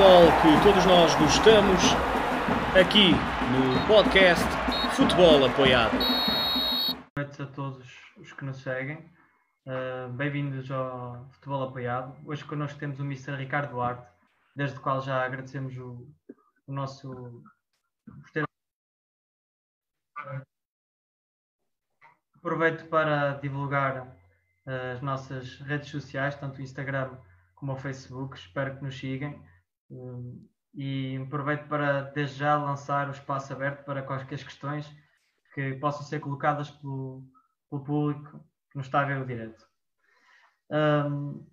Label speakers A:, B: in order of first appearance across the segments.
A: futebol que todos nós gostamos, aqui no podcast Futebol Apoiado.
B: Boa noite a todos os que nos seguem. Uh, Bem-vindos ao Futebol Apoiado. Hoje connosco temos o Mr. Ricardo Duarte, desde o qual já agradecemos o, o nosso. Aproveito para divulgar uh, as nossas redes sociais, tanto o Instagram como o Facebook. Espero que nos sigam. Uh, e aproveito para, desde já, lançar o espaço aberto para quaisquer questões que possam ser colocadas pelo, pelo público que nos está a ver o direto. Um,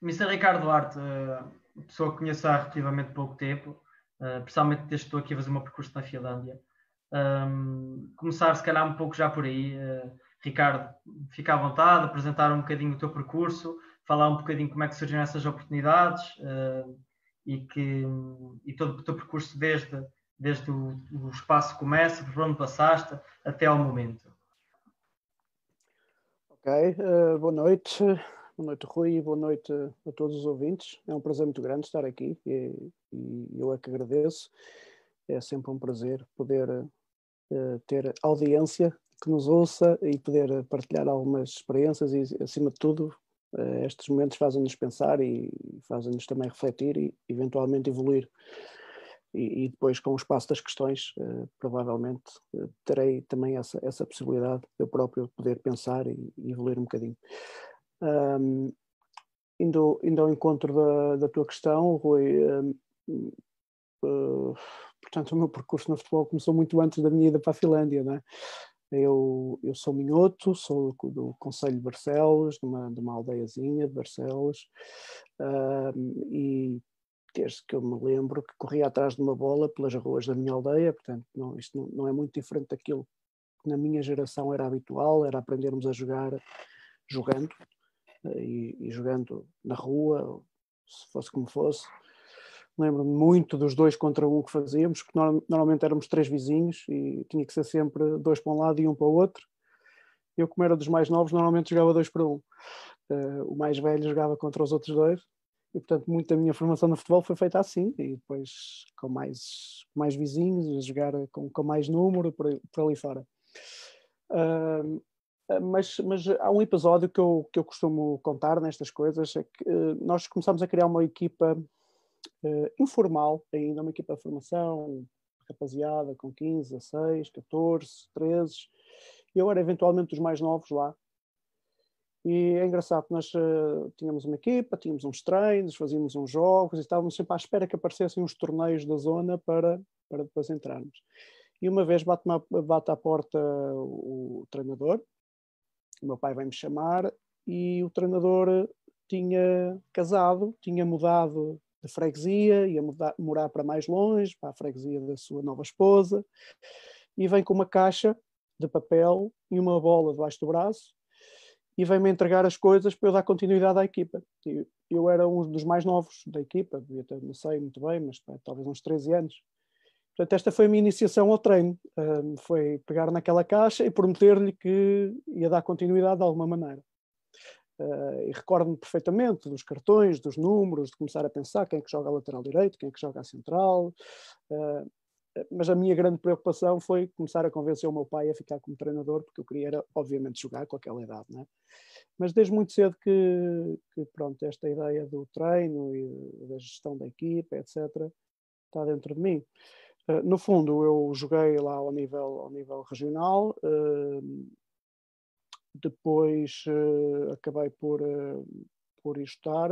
B: Mr. Ricardo Duarte, uh, pessoa que conheço há relativamente pouco tempo, uh, principalmente desde que estou aqui a fazer o meu percurso na Finlândia. Um, começar, se calhar, um pouco já por aí. Uh, Ricardo, fica à vontade, apresentar um bocadinho o teu percurso, falar um bocadinho como é que surgiram essas oportunidades uh, e, que, e todo o teu percurso desde, desde o, o espaço começa, por onde passaste, até ao momento.
C: Ok, uh, boa noite. Boa noite, Rui, boa noite a todos os ouvintes. É um prazer muito grande estar aqui e, e eu é que agradeço. É sempre um prazer poder uh, ter audiência que nos ouça e poder partilhar algumas experiências e, acima de tudo, estes momentos fazem-nos pensar e fazem-nos também refletir e eventualmente evoluir e, e, depois com o espaço das questões uh, provavelmente uh, terei também essa, essa possibilidade eu próprio poder pensar e, e evoluir um bocadinho. Um, indo, indo ao encontro da, da tua questão, Rui, um, uh, portanto o meu percurso no futebol começou muito antes da minha ida para a Finlândia, não é? Eu, eu sou minhoto, sou do, Conselho de Barcelos, de uma, de uma aldeiazinha de Barcelos, e desde que eu me lembro que corria atrás de uma bola pelas ruas da minha aldeia, portanto, não, isto não, não é muito diferente daquilo que na minha geração era habitual, era aprendermos a jogar jogando, eh, e, e jogando na rua, se fosse como fosse. Lembro-me muito dos dois contra um que fazíamos, porque normalmente éramos três vizinhos e tinha que ser sempre dois para um lado e um para o outro. Eu, como era dos mais novos, normalmente jogava dois para um. Uh, o mais velho jogava contra os outros dois e portanto muita da minha formação no futebol foi feita assim e depois com mais mais vizinhos a jogar com, com mais número por, por ali fora uh, mas, mas há um episódio que eu, que eu costumo contar nestas coisas é que uh, nós começamos a criar uma equipa uh, informal ainda, uma equipa de formação rapaziada com 15, 16, 14, 13 eu era eventualmente dos mais novos lá e é engraçado nós uh, tínhamos uma equipa, tínhamos uns treinos, fazíamos uns jogos e estávamos sempre à espera que aparecessem uns torneios da zona para, para depois entrarmos. E uma vez bate, bate à porta o, o treinador, o meu pai vai-me chamar e o treinador tinha casado, tinha mudado de freguesia, ia mudar, morar para mais longe, para a freguesia da sua nova esposa, e vem com uma caixa de papel e uma bola debaixo do braço e vem-me entregar as coisas para eu dar continuidade à equipa. Eu, eu era um dos mais novos da equipa, devia ter, não sei muito bem, mas talvez uns 13 anos. Portanto, esta foi a minha iniciação ao treino. Um, foi pegar naquela caixa e prometer-lhe que ia dar continuidade de alguma maneira. Uh, e recordo-me perfeitamente dos cartões, dos números, de começar a pensar quem é que joga a lateral direito, quem é que joga a central. Uh, mas a minha grande preocupação foi começar a convencer o meu pai a ficar como treinador, porque eu queria, era, obviamente, jogar com aquela idade, né? Mas desde muito cedo que, que, pronto, esta ideia do treino e da gestão da equipa, etc., está dentro de mim. Uh, no fundo, eu joguei lá ao nível, ao nível regional, depois uh, acabei por, por ir estudar,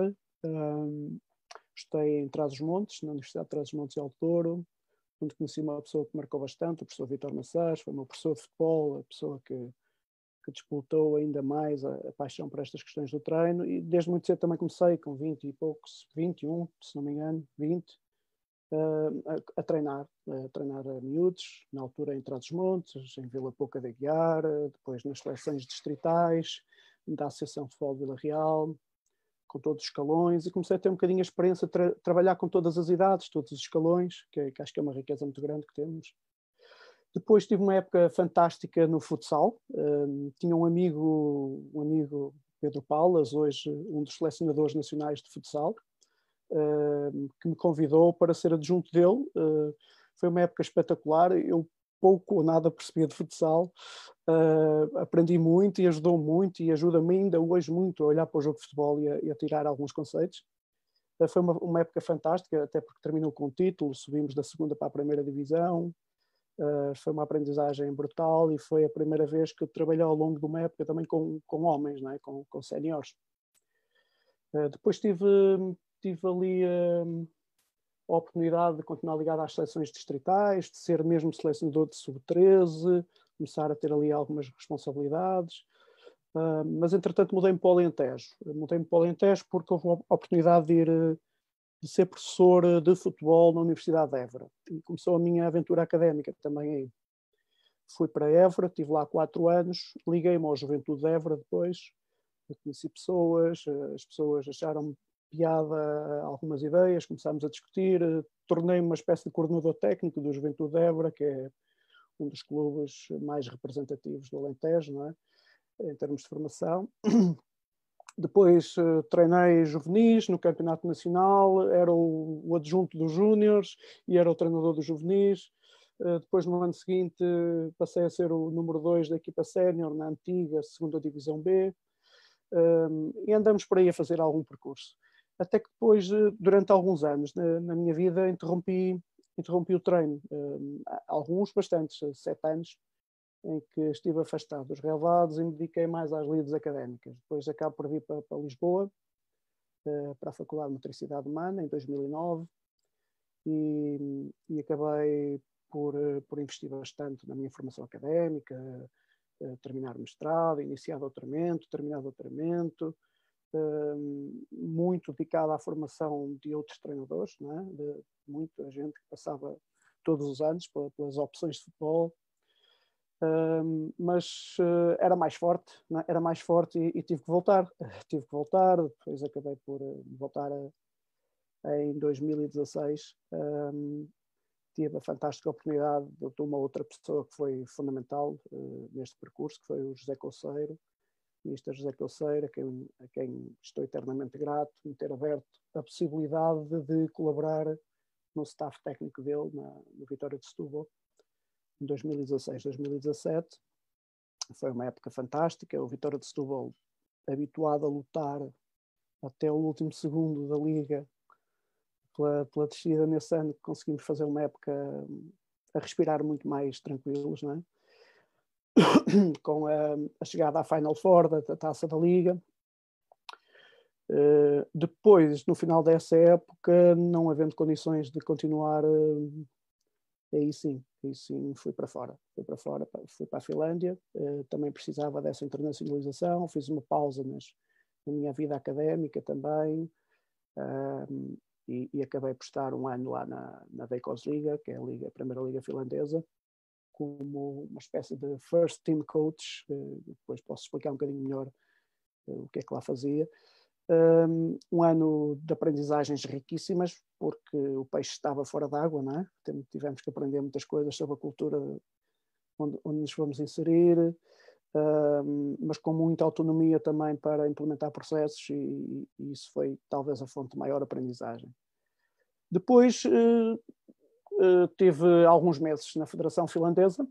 C: estudei em Trás-os-Montes, na Universidade de Trás-os-Montes e Alto Douro, onde conheci uma pessoa que marcou bastante, o professor Vitor Massas, foi meu professor de futebol, a pessoa que, que disputou ainda mais a, a, paixão por estas questões do treino. E desde muito cedo também comecei, com 20 e poucos, 21, se não me engano, 20, uh, a, a, treinar, a treinar a miúdos, na altura em Trás-os-Montes, em Vila Pouca da Guiar, depois nas seleções distritais, da Associação de Futebol de Vila Real, com todos os escalões e comecei a ter um bocadinho a experiência de tra trabalhar com todas as idades, todos os escalões, que, que, acho que é uma riqueza muito grande que temos. Depois tive uma época fantástica no futsal. Um, tinha um amigo, um amigo Pedro Paulas, hoje um dos selecionadores nacionais de futsal. Que me convidou para ser adjunto dele. foi uma época espetacular. Eu pouco ou nada percebia de futsal, aprendi muito e ajudou muito e ajuda-me ainda hoje muito a olhar para o jogo de futebol e a, e a tirar alguns conceitos. foi uma, uma, época fantástica, até porque terminou com o título, subimos da segunda para a primeira divisão, foi uma aprendizagem brutal e foi a primeira vez que trabalhei ao longo de uma época também com, com homens, não é? com, com séniores. Depois tive, tive ali uh, a oportunidade de continuar ligado às seleções distritais, de ser mesmo selecionador de sub-13, começar a ter ali algumas responsabilidades. mas entretanto mudei-me para o Alentejo. Mudei-me para o Alentejo porque houve a oportunidade de ir de ser professor de futebol na Universidade de Évora. E começou a minha aventura académica também aí. Fui para Évora, estive lá quatro anos, liguei-me ao Juventude de Évora depois, conheci pessoas, eh, as pessoas acharam piada algumas ideias, começámos a discutir, eh, tornei-me uma espécie de coordenador técnico do Juventude de Évora, que é um dos clubes mais representativos do Alentejo, não é? em termos de formação. Depois uh, treinei juvenis no Campeonato Nacional, era o, adjunto dos Júniores e era o treinador dos juvenis. Uh, depois, no ano seguinte, passei a ser o número 2 da equipa sénior na antiga segunda Divisão B. Um, e andamos por aí a fazer algum percurso. Até que depois, eh, durante alguns anos na, minha vida, interrompi, interrompi o treino. Um, alguns, bastantes, sete anos, em que estive afastado dos relevados e me dediquei mais às lides académicas. Depois acabo por vir para, para Lisboa, eh, para a Faculdade de Motricidade Humana, em 2009, e, e acabei por, eh, por investir bastante na minha formação académica, eh, terminar o mestrado, iniciar doutoramento, terminar doutoramento, muito dedicado à formação de outros treinadores, é? de muita gente que passava todos os anos pelas opções de futebol, mas uh, era mais forte, é? era mais forte e, e, tive que voltar. tive que voltar, depois acabei por uh, voltar a, em 2016. Um, tive a fantástica oportunidade de uma outra pessoa que foi fundamental uh, neste percurso, que foi o José Colseiro, Mr. José Colseiro, a quem, a quem estou eternamente grato, me ter aberto a possibilidade de, de colaborar no staff técnico dele, na, no Vitória de Setúbal em 2016, 2017. Foi uma época fantástica. O Vitória de Setúbal, habituado a lutar até o último segundo da Liga pela, pela descida nesse ano, conseguimos fazer uma época a respirar muito mais tranquilos, não é? com a, a, chegada à Final Four da, da Taça da Liga. Uh, depois, no final dessa época, não havendo condições de continuar, uh, aí sim, e sim fui para fora. Fui para fora, fui para a Finlândia, uh, também precisava dessa internacionalização, fiz uma pausa nas, na minha vida académica também uh, e, e, acabei por estar um ano lá na, na que é a, liga, a primeira liga finlandesa, como uma espécie de first team coach, uh, depois posso explicar um bocadinho melhor eh, o que é que lá fazia um ano de aprendizagens riquíssimas, porque o peixe estava fora d'água, não é? Tivemos que aprender muitas coisas sobre a cultura onde, onde nos fomos inserir, um, mas com muita autonomia também para implementar processos, e, e, isso foi talvez a fonte de maior aprendizagem. Depois uh, tive alguns meses na Federação Finlandesa,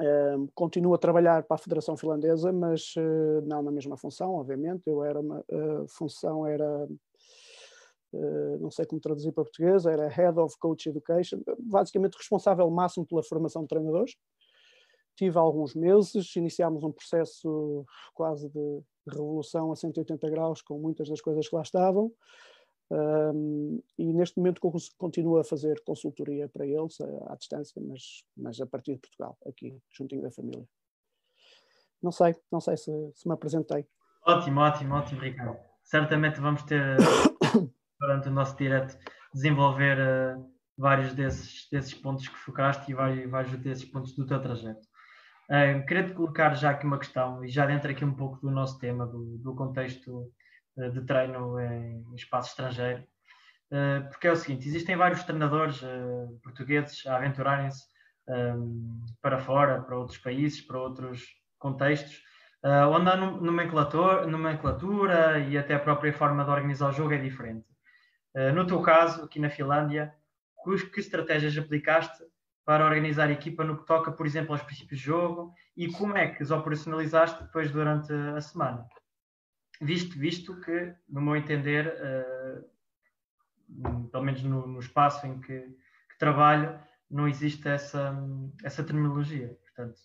C: Uh, continuo a trabalhar para a Federação Finlandesa, mas uh, não na mesma função, obviamente. Eu era uma uh, função era não sei como traduzir para português, era Head of Coach Education, basicamente responsável máximo pela formação de treinadores. Tive alguns meses, iniciámos um processo quase de revolução a 180 graus com muitas das coisas que lá estavam. Um, e neste momento continuo a fazer consultoria para eles à, à distância, mas, mas a partir de Portugal, aqui, juntinho da família. Não sei, não sei se, se me apresentei.
B: Ótimo, ótimo, ótimo, Ricardo. Certamente vamos ter, durante o nosso direto, desenvolver uh, vários desses, desses pontos que focaste e vários, vários desses pontos do teu trajeto. Uh, queria-te colocar já aqui uma questão, e já dentro aqui um pouco do nosso tema, do, do contexto de treino em espaço estrangeiro. Eh, porque é o seguinte: existem vários treinadores eh, portugueses a aventurarem-se para fora, para outros países, para outros contextos, onde a nomenclatura, nomenclatura e até a própria forma de organizar o jogo é diferente. No teu caso, aqui na Finlândia, que estratégias aplicaste para organizar a equipa no que toca, por exemplo, aos princípios de jogo e como é que os operacionalizaste depois durante a semana? Visto, visto que, no meu entender, uh, pelo menos no, no espaço em que, que, trabalho, não existe essa, essa terminologia. Portanto.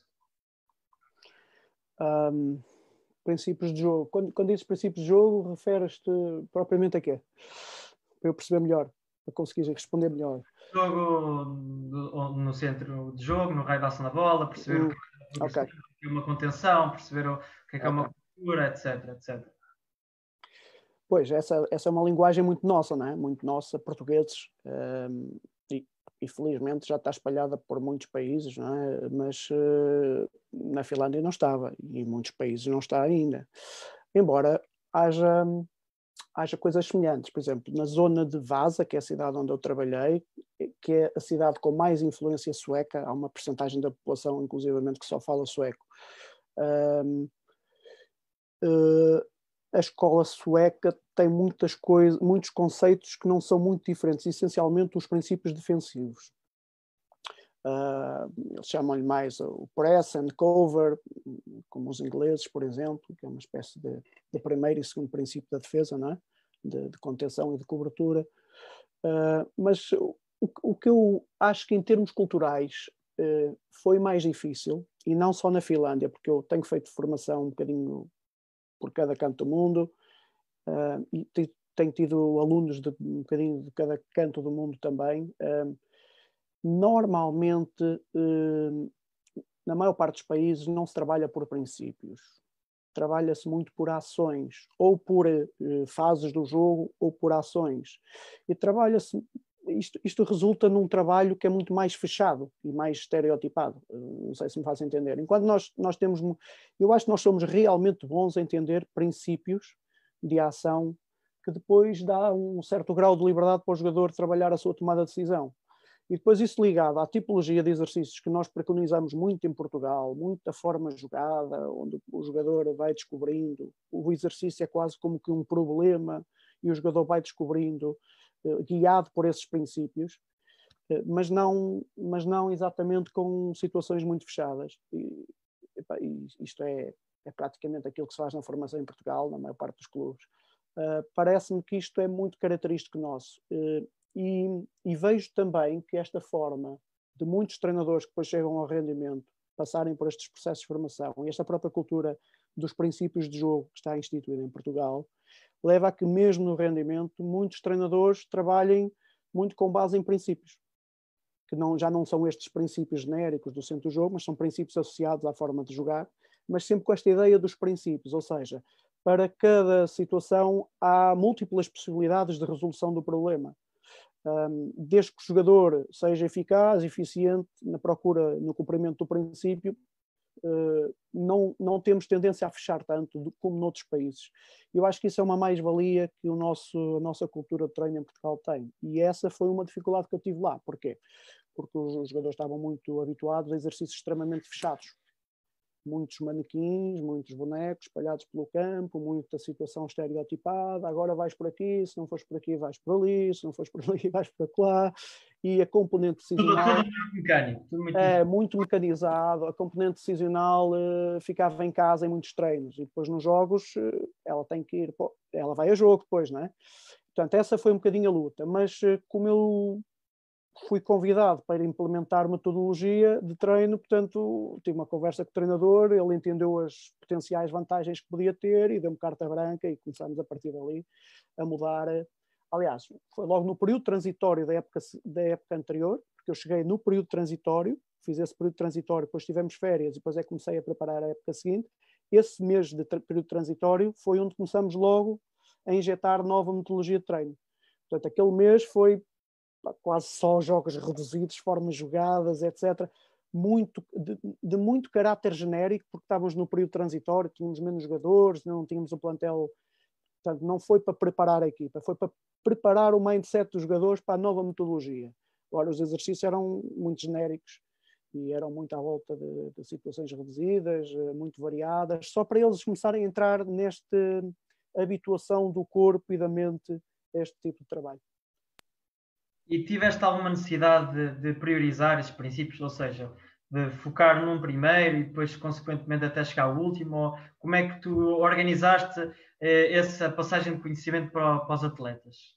C: Um, princípios de jogo. Quando, quando dizes princípios de jogo, referes-te propriamente a quê? Para eu perceber melhor, para conseguir responder melhor.
B: Jogo no centro de jogo, no raio da ação da bola, perceber hum, o, que é, okay. é uma contenção, perceber o que é, que é uma cultura, etc, etc.
C: Pois, essa, essa é uma linguagem muito nossa, não é? Muito nossa, portugueses, um, e, e, felizmente já está espalhada por muitos países, não é? Mas uh, na Finlândia não estava, e em muitos países não está ainda. Embora haja, haja coisas semelhantes. Por exemplo, na zona de Vasa, que é a cidade onde eu trabalhei, que é a cidade com mais influência sueca, há uma percentagem da população, inclusivamente, que só fala sueco. Um, uh, eh, a escola sueca tem muitas coisas, muitos conceitos que não são muito diferentes, essencialmente os princípios defensivos. Uh, eles chamam-lhe mais o press and cover, como os ingleses, por exemplo, que é uma espécie de, de primeiro e segundo princípio da defesa, não é? de, de contenção e de cobertura. Uh, mas o, o, que eu acho que em termos culturais uh, foi mais difícil, e não só na Finlândia, porque eu tenho feito formação um bocadinho por cada canto do mundo uh, e tenho tido alunos de um bocadinho de cada canto do mundo também. Uh, normalmente, uh, na maior parte dos países, não se trabalha por princípios. Trabalha-se muito por ações, ou por fases do jogo, ou por ações. E trabalha-se isto, isto, resulta num trabalho que é muito mais fechado e mais estereotipado. Não sei se me faz entender. Enquanto nós, nós temos. Eu acho que nós somos realmente bons a entender princípios de ação que depois dá um certo grau de liberdade para o jogador trabalhar a sua tomada de decisão. E depois isso ligado à tipologia de exercícios que nós preconizamos muito em Portugal, muita forma jogada, onde o jogador vai descobrindo, o exercício é quase como que um problema e o jogador vai descobrindo guiado por esses princípios, eh, mas não, mas não exatamente com situações muito fechadas. E isto é, é praticamente aquilo que se faz na formação em Portugal, na maior parte dos clubes. Uh, Parece-me que isto é muito característico nosso. Uh, e, e, vejo também que esta forma de muitos treinadores que depois chegam ao rendimento passarem por estes processos de formação e esta própria cultura dos princípios de jogo que está instituída em Portugal leva a que, mesmo no rendimento, muitos treinadores trabalhem muito com base em princípios, que não, já não são estes princípios genéricos do centro do jogo, mas são princípios associados à forma de jogar, mas sempre com esta ideia dos princípios, ou seja, para cada situação há múltiplas possibilidades de resolução do problema. Um, desde que o jogador seja eficaz, eficiente na procura, no cumprimento do princípio, não, não temos tendência a fechar tanto como noutros países. Eu acho que isso é uma mais-valia que o nosso, a nossa cultura de treino em Portugal tem. E essa foi uma dificuldade que eu tive lá. Porquê? Porque os jogadores estavam muito habituados a exercícios extremamente fechados muitos manequins, muitos bonecos espalhados pelo campo, muita situação estereotipada, agora vais por aqui, se não fores por aqui vais por ali, se não fores por ali vais por lá, e a componente decisional... Tudo, tudo mecânico. Tudo muito é, muito mecanizado, a componente decisional uh, ficava em casa em muitos treinos, e depois nos jogos uh, ela tem que ir, ela vai a jogo depois, não é? Portanto, essa foi um bocadinho a luta, mas uh, como eu fui convidado para implementar metodologia de treino, portanto, tive uma conversa com o treinador, ele entendeu as potenciais vantagens que podia ter e deu-me carta branca e começamos a partir dali a mudar. Aliás, foi logo no período transitório da época, da época anterior, porque eu cheguei no período transitório, fiz esse período transitório, depois tivemos férias depois é que comecei a preparar a época seguinte. Esse mês de período transitório foi onde começamos logo a injetar nova metodologia de treino. Portanto, aquele mês foi quase só jogos reduzidos, formas jogadas, etc. Muito, de, de, muito caráter genérico, porque estávamos no período transitório, tínhamos menos jogadores, não tínhamos o plantel. Portanto, não foi para preparar a equipa, foi para preparar o mindset dos jogadores para a nova metodologia. Agora, os exercícios eram muito genéricos e eram muito à volta de, de situações reduzidas, eh, muito variadas, só para eles começarem a entrar nesta habituação do corpo e da mente a este tipo de trabalho.
B: E tiveste alguma necessidade de, de, priorizar esses princípios, ou seja, de focar num primeiro e depois, consequentemente, até chegar ao último? Como é que tu organizaste eh, essa passagem de conhecimento para, para, os atletas?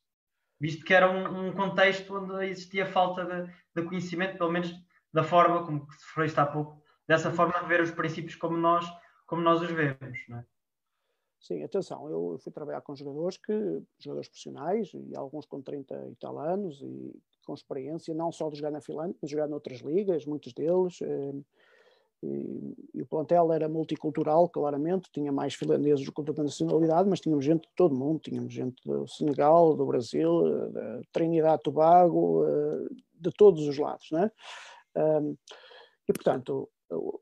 B: Visto que era um, um contexto onde existia falta de, de, conhecimento, pelo menos da forma como se referiste há pouco, dessa forma de ver os princípios como nós, como nós os vemos, não é?
C: Sim, atenção, eu fui trabalhar com jogadores que, jogadores profissionais, e alguns com 30 e tal anos, e com experiência, não só de jogar na Finlândia, mas jogar noutras ligas, muitos deles. Eh, e, e, o plantel era multicultural, claramente, tinha mais finlandeses do que outra nacionalidade, mas tínhamos gente de todo o mundo, tínhamos gente do Senegal, do Brasil, eh, da Trinidade Tobago, eh, de todos os lados, né? E, portanto,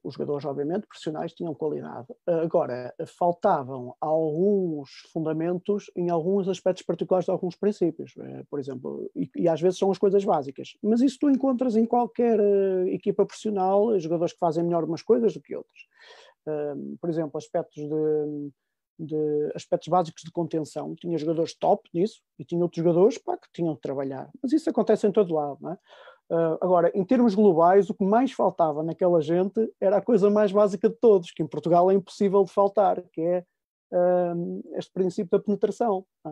C: os jogadores, obviamente, profissionais tinham qualidade. Agora, faltavam alguns fundamentos em alguns aspectos particulares de alguns princípios, eh, por exemplo, e, e às vezes são as coisas básicas. Mas isso tu encontras em qualquer uh, equipa profissional, jogadores que fazem melhor umas coisas do que outras. Por exemplo, aspectos de, de, aspectos básicos de contenção. Tinha jogadores top nisso e tinha outros jogadores pá, que tinham de trabalhar. Mas isso acontece em todo lado, não é? Uh, agora, em termos globais, o que mais faltava naquela gente era a coisa mais básica de todos, que em Portugal é impossível de faltar, que é uh, este princípio da penetração. É?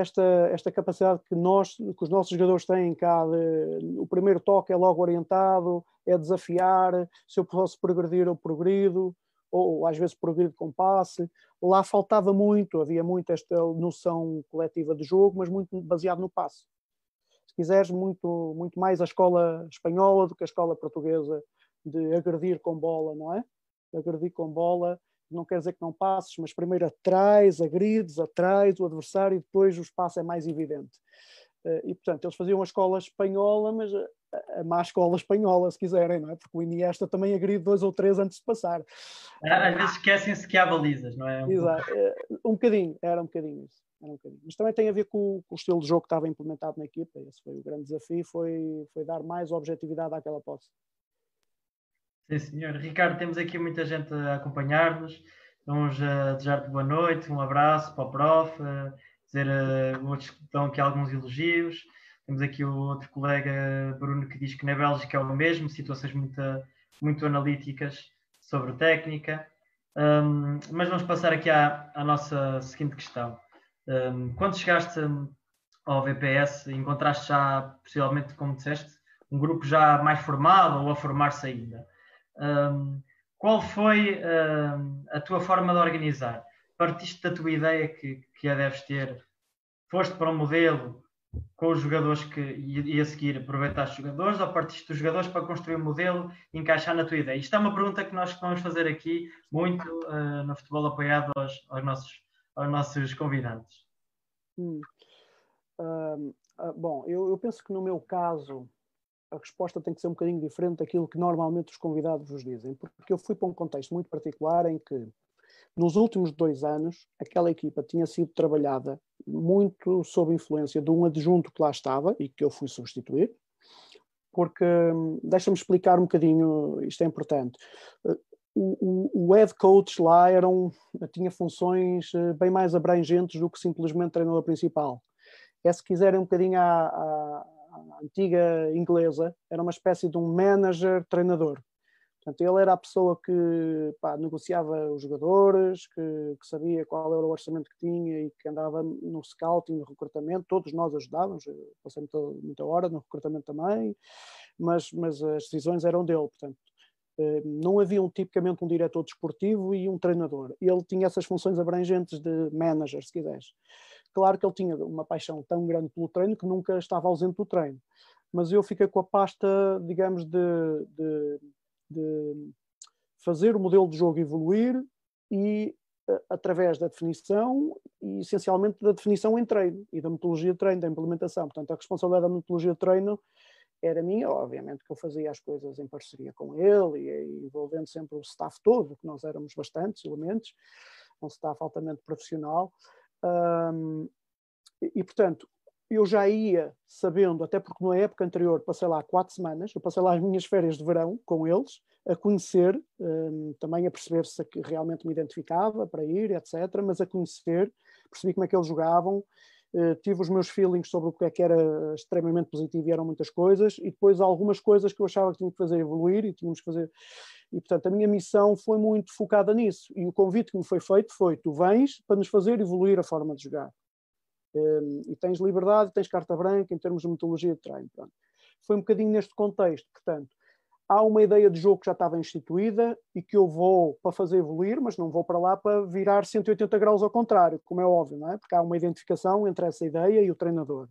C: Esta, esta capacidade que, nós, que os nossos jogadores têm cá, de, o primeiro toque é logo orientado, é desafiar, se eu posso progredir, eu progrido, ou, às vezes progrido com passe. Lá faltava muito, havia muito esta noção coletiva de jogo, mas muito baseado no passe quiseres, muito, muito mais a escola espanhola do que a escola portuguesa de agredir com bola, não é? Agredir com bola não quer dizer que não passes, mas primeiro atrás, agrides, atrás o adversário e depois o espaço é mais evidente. Eh, e, portanto, eles faziam a escola espanhola, mas a, má escola espanhola, se quiserem, não é? Porque o Iniesta também agride dois ou três antes de passar.
B: Às vezes esquecem-se que há balizas, não é?
C: Exato. Eh, um bocadinho, era um bocadinho isso. Era um bocadinho. Mas também tem a ver com, com, o estilo de jogo que estava implementado na equipa. Esse foi o grande desafio, foi, foi dar mais objetividade àquela posse.
B: Sim, senhor. Ricardo, temos aqui muita gente a acompanhar-nos. Vamos a desejar-te boa noite, um abraço para o prof, dizer uh, outros que dão aqui alguns elogios. Temos aqui o outro colega, Bruno, que diz que na Bélgica é o mesmo, situações muito, muito analíticas sobre técnica. Um, mas vamos passar aqui à, à nossa seguinte questão. Um, quando chegaste ao VPS, encontraste já, possivelmente, como disseste, um grupo já mais formado ou a formar-se ainda. Um, qual foi um, a tua forma de organizar? Partiste da tua ideia que, que a deves ter? Foste para um modelo com os jogadores que e a seguir aproveitaste os jogadores ou partiste dos jogadores para construir um modelo e encaixar na tua ideia? Isto é uma pergunta que nós vamos fazer aqui muito uh, no futebol apoiado aos, aos nossos aos nossos convidados? Hum.
C: Uh, bom, eu, eu, penso que no meu caso a resposta tem que ser um bocadinho diferente daquilo que normalmente os convidados vos dizem, porque eu fui para um contexto muito particular em que nos últimos dois anos aquela equipa tinha sido trabalhada muito sob influência de um adjunto que lá estava e que eu fui substituir, porque hum, deixa-me explicar um bocadinho, isto é importante o, o, head coach lá era um, tinha funções eh, bem mais abrangentes do que simplesmente treinador principal. É, se quiserem um bocadinho à, à, à antiga inglesa, era uma espécie de um manager treinador. Portanto, ele era a pessoa que pá, negociava os jogadores, que, que, sabia qual era o orçamento que tinha e que andava no scouting, no recrutamento. Todos nós ajudávamos, passei muita, muita hora no recrutamento também, mas, mas as decisões eram dele. Portanto, eh, não havia um, tipicamente um diretor desportivo e um treinador. Ele tinha essas funções abrangentes de manager, se quiseres. Claro que ele tinha uma paixão tão grande pelo treino que nunca estava ausente do treino. Mas eu fiquei com a pasta, digamos, de, de, de fazer o modelo de jogo evoluir e através da definição e essencialmente da definição em treino e da metodologia de treino, da implementação. Portanto, a responsabilidade da metodologia de treino era minha, obviamente que eu fazia as coisas em parceria com ele e, envolvendo sempre o staff todo, que nós éramos bastantes elementos, um staff altamente profissional. Um, e, e, portanto, eu já ia sabendo, até porque na época anterior passei lá quatro semanas, eu passei lá as minhas férias de verão com eles, a conhecer, um, também a perceber se realmente me identificava para ir, etc., mas a conhecer, percebi como é que eles jogavam, tive os meus feelings sobre o que é que era extremamente positivo e eram muitas coisas, e depois algumas coisas que eu achava que tinha que fazer evoluir e tínhamos que fazer. E, portanto, a minha missão foi muito focada nisso. E o convite que me foi feito foi: tu vens para nos fazer evoluir a forma de jogar. Um, e tens liberdade, tens carta branca em termos de metodologia de treino. Foi um bocadinho neste contexto. Portanto, há uma ideia de jogo que já estava instituída e que eu vou para fazer evoluir, mas não vou para lá para virar 180 graus ao contrário, como é óbvio, não é? Porque há uma identificação entre essa ideia e o treinador.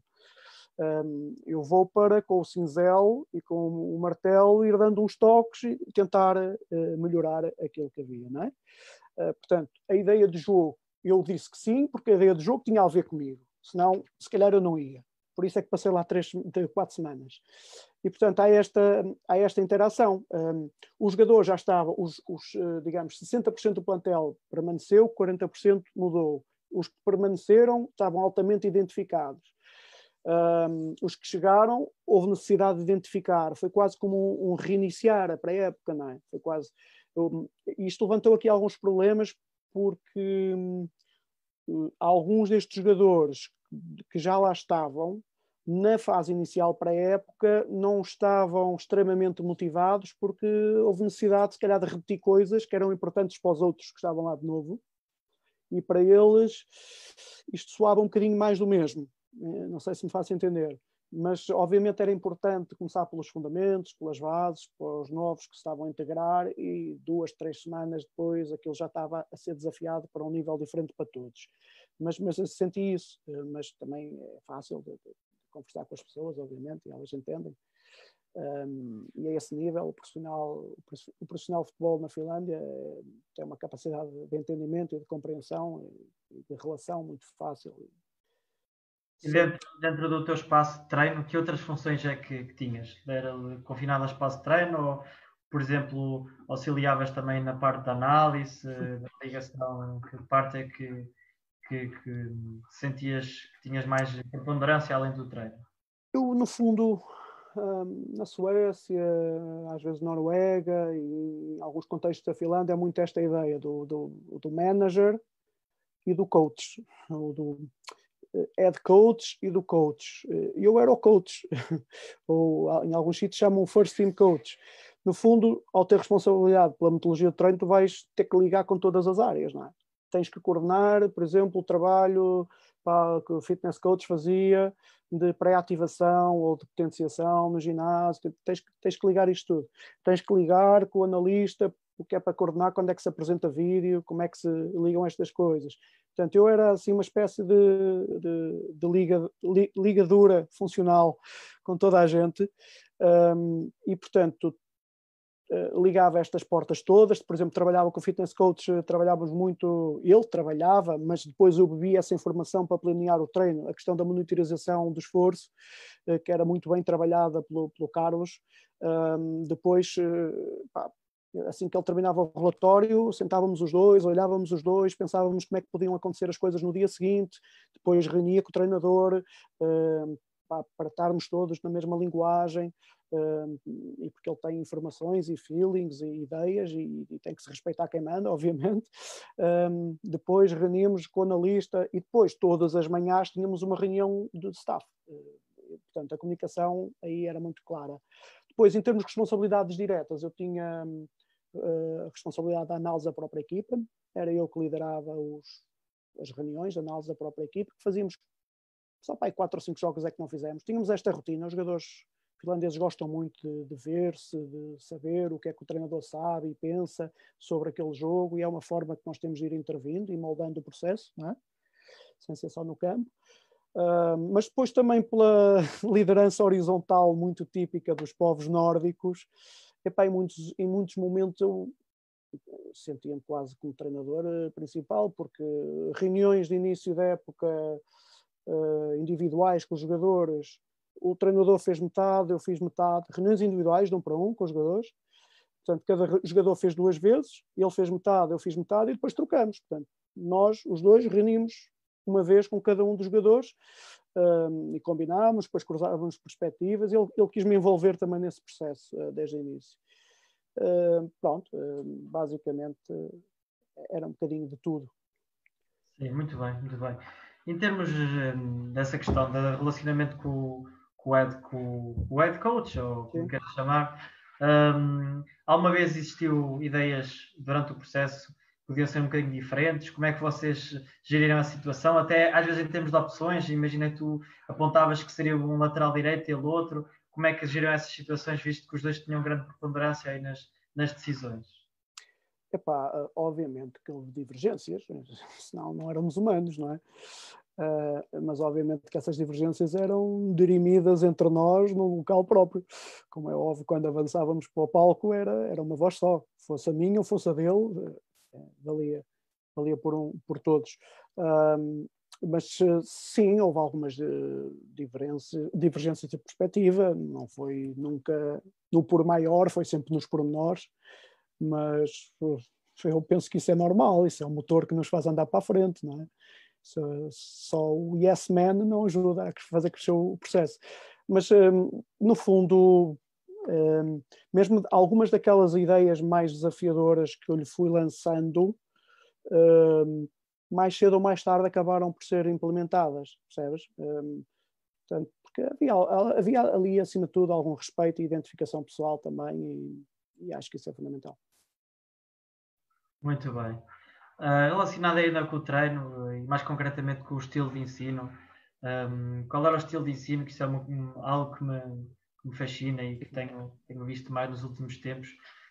C: Um, eu vou para, com o cinzel e com o martelo, ir dando uns toques e tentar uh, melhorar aquilo que havia, não é? Uh, portanto, a ideia de jogo, eu disse que sim, porque a ideia de jogo tinha a ver comigo, senão, se calhar eu não ia. Por isso é que passei lá três, quatro semanas. E, portanto, há esta, há esta interação. Um, os jogadores já estavam, os, os, eh, digamos, 60% do plantel permaneceu, 40% mudou. Os que permaneceram estavam altamente identificados. Um, os que chegaram, houve necessidade de identificar. Foi quase como um, um reiniciar a pré-época, não é? Foi quase. Um, isto levantou aqui alguns problemas, porque um, alguns destes jogadores que já lá estavam na fase inicial para a época não estavam extremamente motivados porque houve necessidade, se calhar, de repetir coisas que eram importantes para os outros que estavam lá de novo e para eles isto soava um bocadinho mais do mesmo. Eh, não sei se me faço entender, mas obviamente era importante começar pelos fundamentos, pelas bases, para os novos que se estavam a integrar e duas, três semanas depois aquilo já estava a ser desafiado para um nível diferente para todos. Mas, mas eu senti isso, eh, mas também é fácil de, de conversar com as pessoas, obviamente, e elas entendem. Um, e a esse nível, o profissional, o profissional de futebol na Finlândia é, tem uma capacidade de entendimento e de compreensão e de relação muito fácil.
B: Dentro, dentro do teu espaço de treino, que outras funções é que, que tinhas? Era confinado ao espaço de treino ou, por exemplo, auxiliavas também na parte da análise, da ligação? Que parte é que, que, que sentias que tinhas mais preponderância além do treino?
C: Eu, no fundo, hum, na Suécia, às vezes Noruega e em alguns contextos da Finlândia, há muito esta ideia do, do, do manager e do coach, ou do head coach e do coach. Eu era o coach, ou em alguns sítios chamam first team coach. No fundo, ao ter responsabilidade pela metodologia de treino, tu vais ter que ligar com todas as áreas, não é? tens que coordenar, por exemplo, o trabalho pá, que o fitness coach fazia de pré-ativação ou de potenciação no ginásio, tens, tens que ligar isto tudo. Tens que ligar com o analista o que é para coordenar, quando é que se apresenta vídeo, como é que se ligam estas coisas. Portanto, eu era assim uma espécie de, de, de liga, li, ligadura funcional com toda a gente um, e, portanto, eh, ligava estas portas todas, por exemplo, trabalhava com o fitness coach, eh, trabalhávamos muito, ele trabalhava, mas depois eu bebia essa informação para planear o treino, a questão da monitorização do esforço, eh, que era muito bem trabalhada pelo, pelo Carlos, depois, pá, assim que ele terminava o relatório, sentávamos os dois, olhávamos os dois, pensávamos como é que podiam acontecer as coisas no dia seguinte, depois reunia com o treinador, para estarmos todos na mesma linguagem, e porque ele tem informações e feelings e ideias e, e tem que se respeitar quem manda, obviamente. Um, depois reuníamos com o analista e depois, todas as manhãs, tínhamos uma reunião de staff. Uh, portanto, a comunicação aí era muito clara. Depois, em termos de responsabilidades diretas, eu tinha uh, a responsabilidade da análise da própria equipa, era eu que liderava os, as reuniões de análise da própria equipa, que fazíamos só para aí quatro ou cinco jogos é que não fizemos. Tínhamos esta rotina, os jogadores finlandeses gostam muito de, de ver-se, de saber o que é que o treinador sabe e pensa sobre aquele jogo, e é uma forma que nós temos de ir intervindo e moldando o processo, não é? sem ser só no campo. Uh, mas depois também pela liderança horizontal muito típica dos povos nórdicos, epá, em, muitos, em muitos momentos eu sentia-me quase como treinador uh, principal, porque reuniões de início da época uh, individuais com os jogadores o treinador fez metade, eu fiz metade, reuniões individuais de um para um com os jogadores. Portanto, cada jogador fez duas vezes, ele fez metade, eu fiz metade e depois trocamos. Portanto, nós, os dois, reunimos uma vez com cada um dos jogadores um, e combinámos, depois cruzávamos perspectivas. Ele, ele quis me envolver também nesse processo uh, desde o início. Uh, pronto, uh, basicamente era um bocadinho de tudo.
B: Sim, muito bem, muito bem. em termos dessa questão do relacionamento com, com, o, head, com o head coach, ou como queres chamar, um, alguma vez existiu ideias durante o processo podiam ser um bocadinho diferentes? Como é que vocês geriram a situação? Até às vezes em termos de opções, imagina tu apontavas que seria um lateral direito e ele outro. Como é que geriram essas situações, visto que os dois tinham grande preponderância aí nas, nas decisões?
C: Epá, obviamente que houve divergências, senão não éramos humanos, não é? Uh, mas obviamente que essas divergências eram dirimidas entre nós num local próprio. Como é óbvio, quando avançávamos para o palco era, era uma voz só, fosse a minha ou fosse a dele, valia, valia por, um, por todos. Uh, mas sim, houve algumas divergências, divergências de perspectiva, não foi nunca no por maior, foi sempre nos pormenores, mas eu penso que isso é normal, isso é um motor que nos faz andar para a frente, não é? Só o yes man não ajuda a fazer crescer o processo. Mas, no fundo, hum, mesmo algumas daquelas ideias mais desafiadoras que eu lhe fui lançando, hum, mais cedo ou mais tarde acabaram por ser implementadas, percebes? Portanto, porque havia, havia ali, acima de tudo, algum respeito e identificação pessoal também, e, e acho que isso é fundamental.
B: Muito bem. Uh, relacionado ainda com o treino e mais concretamente com o estilo de ensino, um, qual era o estilo de ensino, que isso é uma, algo que me, me, fascina e que tenho, tenho visto mais nos últimos tempos,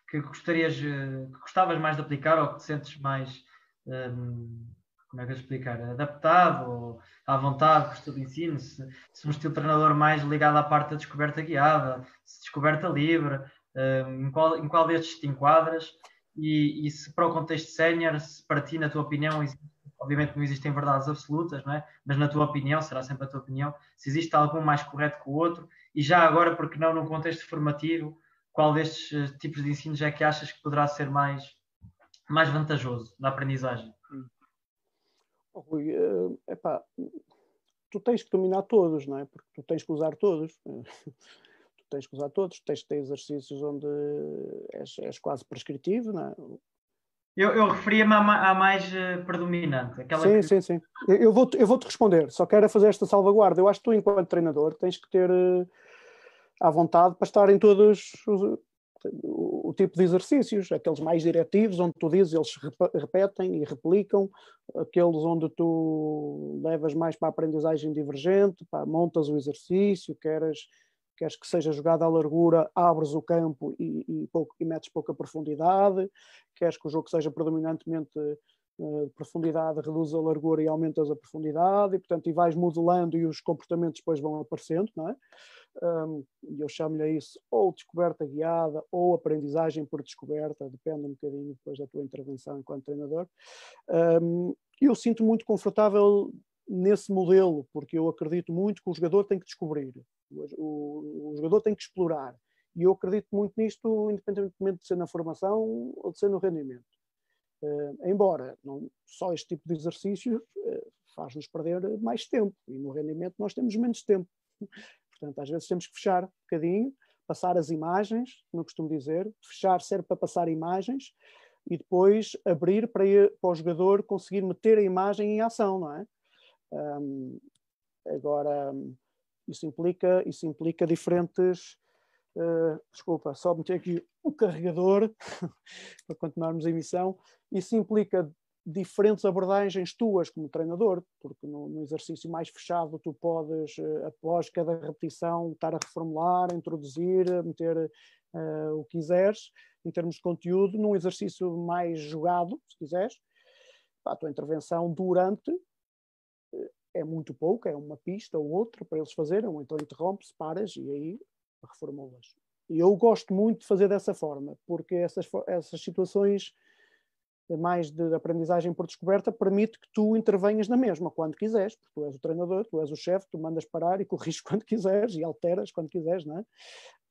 B: que gostarias, que gostavas mais de aplicar ou que te sentes mais, um, como é que eu explicar, adaptado ou à vontade com o estilo de ensino, se, se um estilo treinador mais ligado à parte da descoberta guiada, se descoberta livre, um, em, qual, em qual destes te enquadras? e, e se para o contexto sénior, se para ti, na tua opinião, obviamente não existem verdades absolutas, não é? mas na tua opinião, será sempre a tua opinião, se existe algum mais correto que o outro, e já agora, porque não num contexto formativo, qual destes eh, tipos de ensinos é que achas que poderá ser mais, mais vantajoso na aprendizagem?
C: Oh, Rui, uh, epá, tu tens que dominar todos, não é? Porque tu tens que usar todos. tens que usar todos, tens que ter exercícios onde és, és quase prescritivo, não é?
B: Eu, eu referia-me à, à, mais uh, predominante.
C: Aquela sim, que... sim, sim. Eu vou-te eu vou -te responder, só quero fazer esta salvaguarda. Eu acho que tu, enquanto treinador, tens que ter à vontade para estar em todos os, o, o, tipo de exercícios, aqueles mais diretivos, onde tu dizes, eles repetem e replicam, aqueles onde tu levas mais para a aprendizagem divergente, pá, montas o exercício, queres queres que seja jogada à largura, abres o campo e, e, pouco, e metes pouca profundidade, queres que o jogo seja predominantemente uh, profundidade, reduz a largura e aumentas a profundidade, e portanto, e vais modelando e os comportamentos depois vão aparecendo, não é? Um, eu chamo-lhe isso ou descoberta guiada ou aprendizagem por descoberta, depende um bocadinho depois da tua intervenção enquanto treinador. Um, eu sinto muito confortável nesse modelo, porque eu acredito muito que o jogador tem que descobrir, o, o, jogador tem que explorar. E eu acredito muito nisto, independentemente de ser na formação ou de ser no rendimento. Uh, embora não, só este tipo de exercício uh, faz-nos perder mais tempo, e no rendimento nós temos menos tempo. Portanto, às vezes temos que fechar um bocadinho, passar as imagens, como costumo dizer, fechar serve para passar imagens e depois abrir para, para o jogador conseguir meter a imagem em ação, não é? Um, agora, isso implica, isso implica diferentes. Uh, desculpa, só meter aqui o carregador para continuarmos a emissão. Isso implica diferentes abordagens tuas como treinador, porque no, no exercício mais fechado tu podes, uh, após cada repetição, estar a reformular, a introduzir, a meter uh, o que quiseres em termos de conteúdo. Num exercício mais jogado, se quiseres, a tua intervenção durante é muito pouco, é uma pista ou outra para eles fazerem, ou então interrompes, paras e aí reformulas. E eu gosto muito de fazer dessa forma, porque essas, essas situações mais de aprendizagem por descoberta permite que tu intervenhas na mesma quando quiseres, porque tu és o treinador, tu és o chefe, tu mandas parar e corriges quando quiseres e alteras quando quiseres, não é?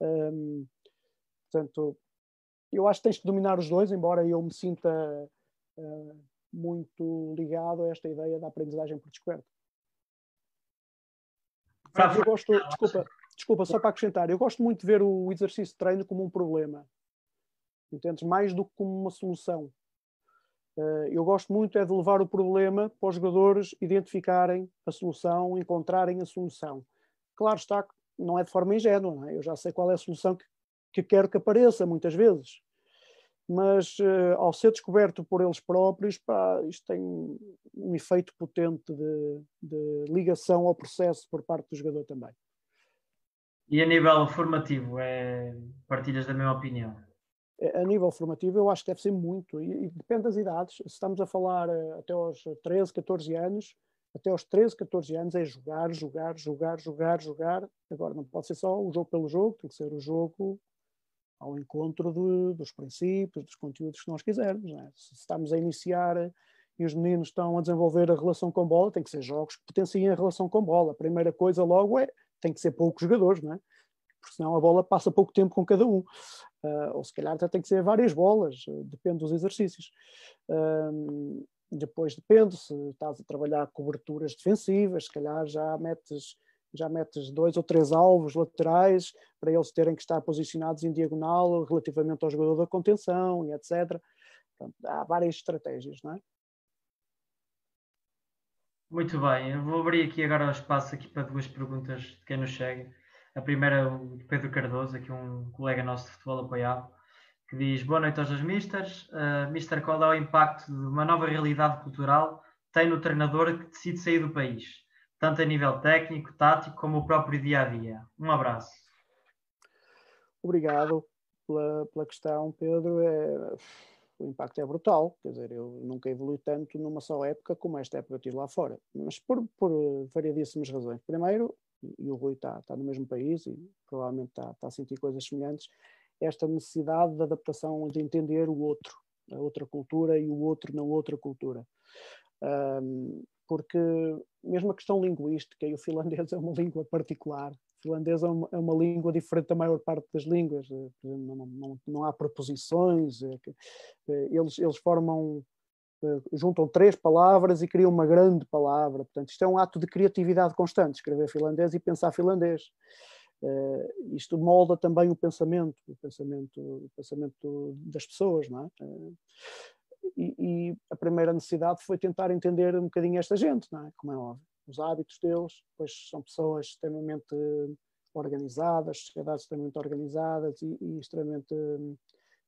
C: Um, portanto, eu acho que tens que dominar os dois, embora eu me sinta uh, muito ligado a esta ideia da aprendizagem por descoberta. Sabe, eu gosto, desculpa, desculpa, só para acrescentar, eu gosto muito de ver o exercício de treino como um problema. Entendes? Mais do que como uma solução. Uh, eu gosto muito é de levar o problema para os jogadores identificarem a solução, encontrarem a solução. Claro está que não é de forma ingênua, é? eu já sei qual é a solução que, que quero que apareça muitas vezes, mas uh, ao ser descoberto por eles próprios, pá, isto tem um efeito potente de, de ligação ao processo por parte do jogador também.
B: E a nível formativo, é... partilhas da mesma opinião?
C: A nível formativo, eu acho que deve ser muito, e, depende das idades. Se estamos a falar uh, até aos 13, 14 anos, até aos 13, 14 anos é jogar, jogar, jogar, jogar, jogar. Agora, não pode ser só o jogo pelo jogo, tem que ser o jogo ao encontro de, dos princípios, dos conteúdos que nós quisermos. É? Se estamos a iniciar e os meninos estão a desenvolver a relação com bola, tem que ser jogos que potenciem a relação com bola. A primeira coisa logo é tem que ser poucos jogadores, não é? porque senão a bola passa pouco tempo com cada um. Uh, ou se calhar até tem que ser várias bolas, uh, depende dos exercícios. Uh, depois depende, se estás a trabalhar coberturas defensivas, se calhar já metes, já metes dois ou três alvos laterais para eles terem que estar posicionados em diagonal relativamente ao jogador da contenção e etc. Portanto, há várias estratégias, não é?
B: Muito bem, eu vou abrir aqui agora o espaço aqui para duas perguntas de quem nos chega. A primeira é o Pedro Cardoso, aqui um colega nosso de futebol apoiado, que diz Boa noite aos dois misters. Uh, Mister, qual é o impacto de uma nova realidade cultural tem no treinador que decide sair do país? Tanto a nível técnico, tático, como o próprio dia-a-dia. -dia. Um abraço.
C: Obrigado pela, pela questão, Pedro. É o impacto é brutal. Quer dizer, eu nunca evolui tanto numa só época como esta época eu tive lá fora. Mas por, por variedíssimas razões. Primeiro, e o Rui está, está no mesmo país e provavelmente está, está a sentir coisas semelhantes, esta necessidade de adaptação, de entender o outro, a outra cultura e o outro na outra cultura. Um, porque mesmo a questão linguística, e o finlandês é uma língua particular, finlandês é uma, é uma, língua diferente da maior parte das línguas, eh, não, não, não há preposições, é eh, eles, eles formam, eh, juntam três palavras e criam uma grande palavra, portanto isto é um ato de criatividade constante, escrever finlandês e pensar finlandês. Isto molda também o pensamento, o pensamento, o pensamento das pessoas, não é? E, e, a primeira necessidade foi tentar entender um bocadinho esta gente, não é? Como é óbvio os hábitos deles, pois são pessoas extremamente organizadas, sociedades extremamente organizadas e, e extremamente hum,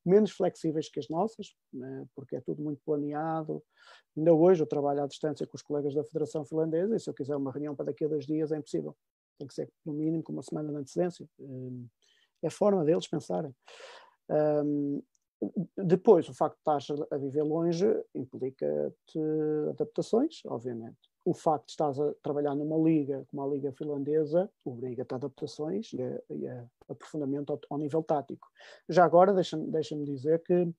C: menos flexíveis que as nossas, né, porque é tudo muito planeado. Ainda hoje eu trabalho à distância com os colegas da Federação Finlandesa e se eu quiser uma reunião para daqui a dois dias é impossível. Tem que ser no mínimo com uma semana de antecedência. Hum, é a forma deles pensarem. Um, depois, o facto de estar a viver longe implica-te adaptações, obviamente o facto de estás a trabalhar numa liga como a liga finlandesa obriga-te a adaptações e a, e a aprofundamento ao, ao, nível tático. Já agora, deixa-me deixa dizer que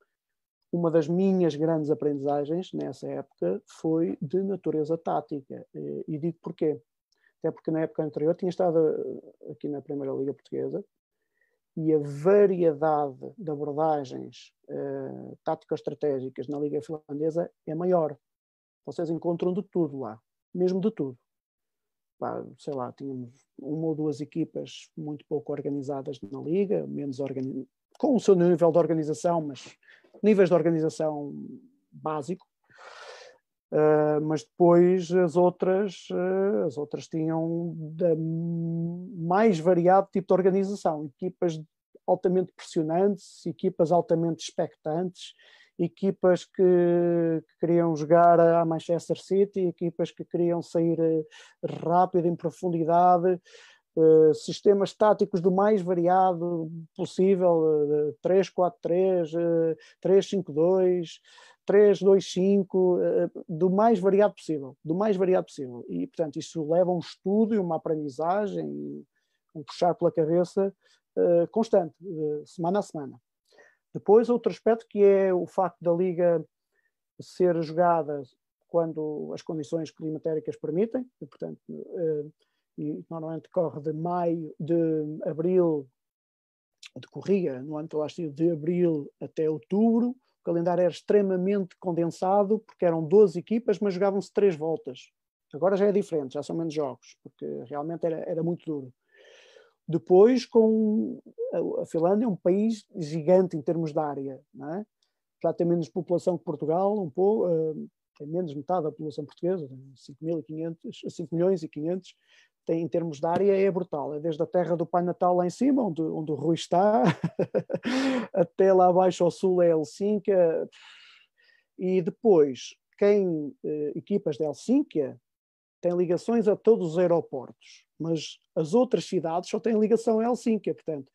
C: uma das minhas grandes aprendizagens nessa época foi de natureza tática. E, e digo porquê. Até porque na época anterior tinha estado eh, aqui na Primeira Liga Portuguesa e a variedade de abordagens uh, tático-estratégicas na Liga Finlandesa é maior. Vocês encontram de tudo lá mesmo de tudo. Pá, sei lá, tínhamos uma ou duas equipas muito pouco organizadas na liga, menos organi com o seu nível de organização, mas níveis de organização básico. Uh, mas depois as outras, uh, as outras tinham mais variado tipo de organização, equipas altamente pressionantes, equipas altamente expectantes, equipas que, que, queriam jogar a Manchester City, equipas que queriam sair eh, rápido, em profundidade, uh, sistemas táticos do mais variado possível, uh, 3-4-3, uh, 3-5-2, 3-2-5, do mais variado possível, do mais variado possível. E, portanto, isso leva a um estudo e uma aprendizagem, um puxar pela cabeça uh, constante, semana a semana. Depois, outro aspecto que é o facto da Liga ser jogada quando as condições climatéricas permitem, e, portanto, eh, e normalmente corre de maio, de abril, decorria no ano que de abril até outubro, o calendário era extremamente condensado, porque eram 12 equipas, mas jogavam-se três voltas. Agora já é diferente, já são menos jogos, porque realmente era, era muito duro. Depois, com a Finlândia é um país gigante em termos de área, é? já tem menos população que Portugal, um pouco, uh, tem menos metade da população portuguesa, 5.500, 5 milhões e 500, tem, em termos de área é brutal, é desde a terra do Pai Natal lá em cima, onde, onde o Rui está, até lá abaixo ao sul é Helsínquia, e depois quem, eh, equipas de Helsínquia, tem ligações a todos os aeroportos, mas as outras cidades só têm ligação a Helsínquia, portanto,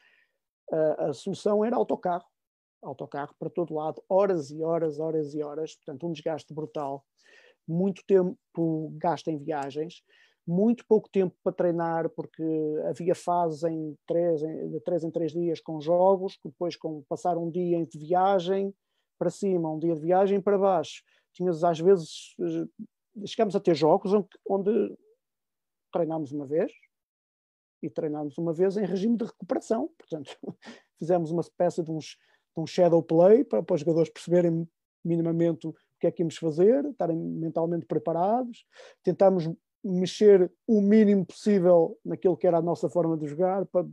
C: a, a solução era autocarro, autocarro para todo lado, horas e horas, horas e horas, portanto, um desgaste brutal, muito tempo gasto em viagens, muito pouco tempo para treinar, porque havia fases em três, de três em três dias com jogos, depois com passar um dia de viagem para cima, um dia de viagem para baixo. Tinhas às vezes, eh, chegámos a ter jogos onde, treinámos uma vez e treinámos uma vez em regime de recuperação, portanto, fizemos uma espécie de uns um shadow play para, para os jogadores perceberem minimamente o que é que íamos fazer, estarem mentalmente preparados. Tentámos mexer o mínimo possível naquilo que era a nossa forma de jogar para,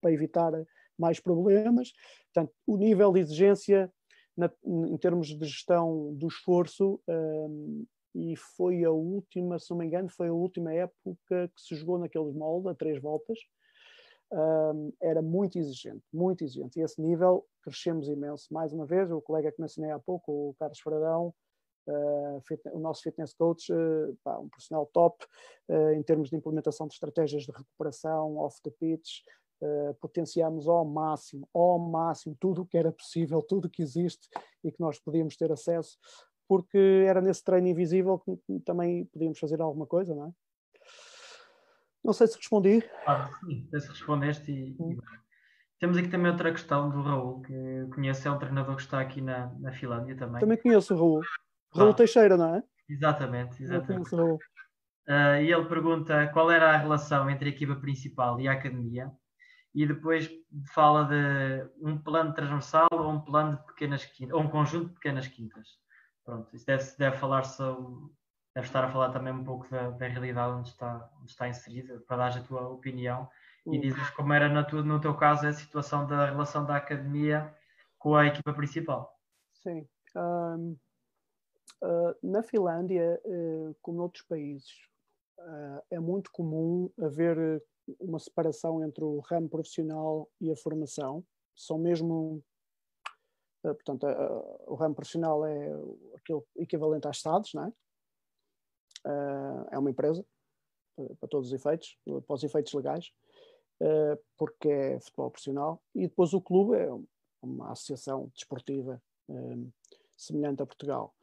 C: para evitar mais problemas. Portanto, o nível de exigência na, em termos de gestão do esforço um, e foi a última, se não me engano, foi a última época que se jogou naqueles moldes, a três voltas, um, era muito exigente, muito exigente. E esse nível crescemos imenso. Mais uma vez, o colega que mencionei há pouco, o Carlos Fradão, uh, o nosso fitness coach, uh, pá, um profissional top uh, em termos de implementação de estratégias de recuperação, off the pitch, uh, potenciámos ao máximo, ao máximo, tudo o que era possível, tudo o que existe e que nós podíamos ter acesso, porque era nesse treino invisível que também podíamos fazer alguma coisa, não é? Não sei se respondi.
B: Ah, sim, se respondeste e, hum. e, temos aqui também outra questão do Raul, que conhece, é um treinador que está aqui na, na Finlândia também.
C: Também conheço o Raul. Raul Teixeira, não é?
B: Exatamente, exatamente. Eu Raul. Uh, e ele pergunta qual era a relação entre a equipa principal e a academia e depois fala de um plano transversal ou um plano de pequenas quintas, ou um conjunto de pequenas quintas. Pronto, isso deve, deve falar sobre, deve estar a falar também um pouco da, da realidade onde está, onde está inserida, para dar a tua opinião e dizes como era na tua, no teu caso a situação da relação da academia com a equipa principal.
C: Sim. Um, uh, na Finlândia, uh, como noutros países, uh, é muito comum haver uma separação entre o ramo profissional e a formação. São mesmo portanto, o ramo profissional é aquele equivalente às estados, não é? é uma empresa, para todos os efeitos, para os efeitos legais, porque é futebol profissional, e depois o clube é uma associação desportiva semelhante a Portugal.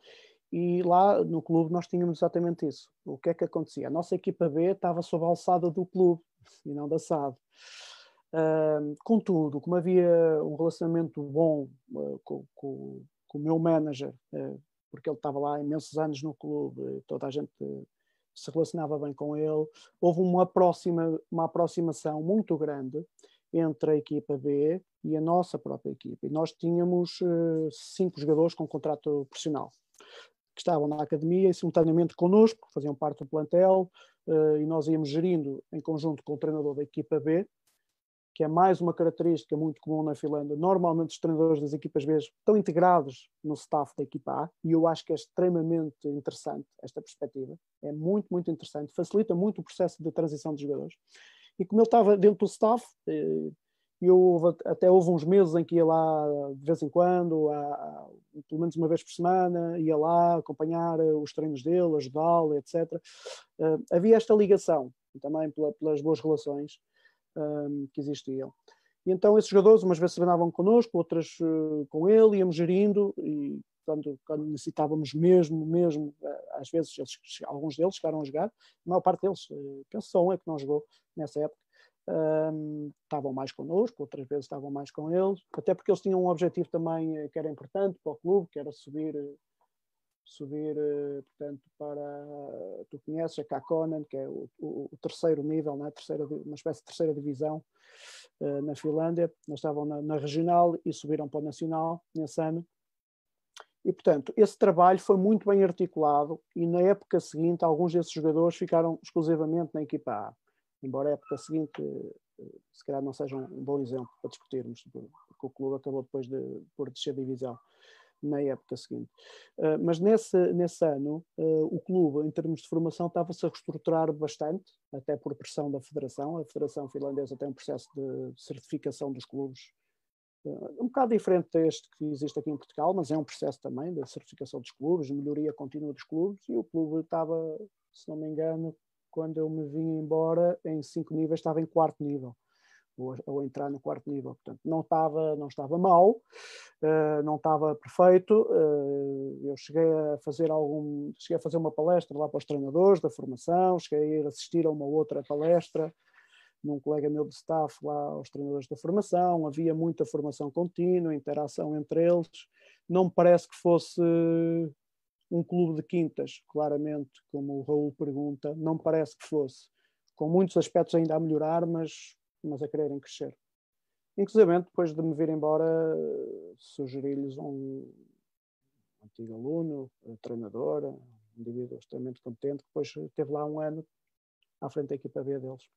C: E lá no clube nós tínhamos exatamente isso. O que é que acontecia? A nossa equipa B estava sob a alçada do clube e não da SAD. Uh, contudo, como havia um relacionamento bom uh, com, com, com, o meu manager, uh, porque ele estava lá imensos anos no clube, toda a gente se relacionava bem com ele. Houve uma, uma aproximação muito grande entre a equipa B e a nossa própria equipa. E nós tínhamos uh, cinco jogadores com contrato profissional que estavam na academia e simultaneamente connosco, faziam parte do plantel, e nós íamos gerindo em conjunto com o treinador da equipa B que é mais uma característica muito comum na Finlândia. Normalmente os treinadores das equipas B estão integrados no staff da equipa A e eu acho que é extremamente interessante esta perspectiva. É muito, muito interessante. Facilita muito o processo de transição dos jogadores. E como ele estava dentro do staff, eh, eu até houve uns meses em que ia lá de vez em quando, pelo menos uma vez por semana, ia lá acompanhar os treinos dele, ajudá-lo, etc. Eh, havia esta ligação, também pelas boas relações, um, que existiam. E então esses jogadores umas vezes treinavam connosco, outras uh, com ele, íamos gerindo e quando, quando, necessitávamos mesmo, mesmo, uh, às vezes eles, alguns deles chegaram a jogar, a maior parte deles, uh, penso só um é que não jogou nessa época, estavam mais connosco, outras vezes estavam mais com eles, até porque eles tinham um objetivo também que era importante para o clube, que era subir subir, eh, portanto, para, tu conheces a Kakonen, que é o, o, o terceiro nível, né? terceira, uma espécie de terceira divisão uh, na Finlândia. Eles estavam na, na, regional e subiram para o nacional nesse ano. E, portanto, esse trabalho foi muito bem articulado e na época seguinte alguns desses jogadores ficaram exclusivamente na equipa A. Embora a época seguinte, eh, se calhar não seja um bom exemplo para discutirmos, porque o clube acabou depois de, por descer divisão na época seguinte. Uh, mas nesse, nesse ano, uh, o clube, em termos de formação, estava-se a reestruturar bastante, até por pressão da Federação. A Federação Finlandesa tem um processo de certificação dos clubes uh, um bocado diferente deste que existe aqui em Portugal, mas é um processo também da certificação dos clubes, melhoria contínua dos clubes, e o clube estava, se não me engano, quando eu me vim embora, em cinco níveis, estava em quarto nível ou, entrar no quarto nível. Portanto, não estava, não estava mal, uh, não estava perfeito. Uh, eu cheguei a fazer algum, cheguei a fazer uma palestra lá para os treinadores da formação, cheguei a ir assistir a uma outra palestra num colega meu de staff lá aos treinadores da formação, havia muita formação contínua, interação entre eles. Não me parece que fosse um clube de quintas, claramente, como o Raul pergunta, não me parece que fosse. Com muitos aspectos ainda a melhorar, mas mas a quererem crescer. Inclusive, depois de me vir embora, sugeri-lhes um antigo aluno, treinador, um indivíduo extremamente competente, que depois esteve lá um ano à frente da equipa B deles.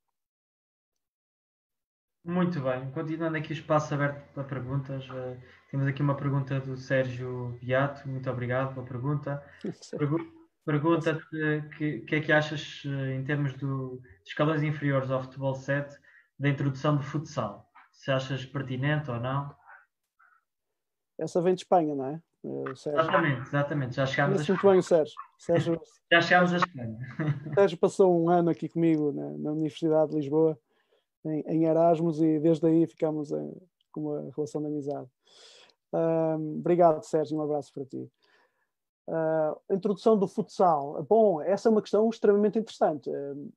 B: Muito bem, continuando aqui o espaço aberto para perguntas, uh, temos aqui uma pergunta do Sérgio Beato, muito obrigado pela pergunta. Pergu Pergunta-te o que, que, é que achas uh, em termos do, de escalões inferiores ao futebol 7 da introdução do futsal. Se achas pertinente ou não?
C: Essa vem de Espanha, não é?
B: Uh, exatamente, exatamente. Já chegámos
C: a muito bem Sérgio. Sérgio.
B: Já chegámos a Espanha.
C: Sérgio passou um ano aqui comigo na, na Universidade de Lisboa, em, em, Erasmus, e desde aí ficamos em, com uma relação de amizade. Obrigado, Sérgio, um abraço para ti. Uh, a introdução do futsal. Bom, essa é uma questão extremamente interessante. Uh,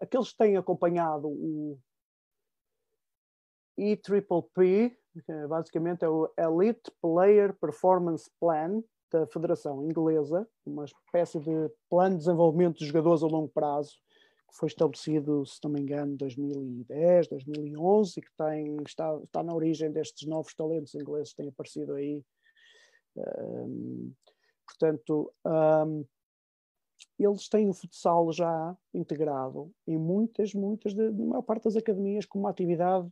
C: aqueles que têm acompanhado o EPPP, que basicamente é o Elite Player Performance Plan da Federação Inglesa, uma espécie de plano de desenvolvimento de jogadores a longo prazo, que foi estabelecido, se não me engano, em 2010, 2011, e que tem, está, está na origem destes novos talentos ingleses que têm aparecido aí. Um, portanto, um, eles têm o futsal já integrado em muitas, muitas, de, maior parte das academias como uma atividade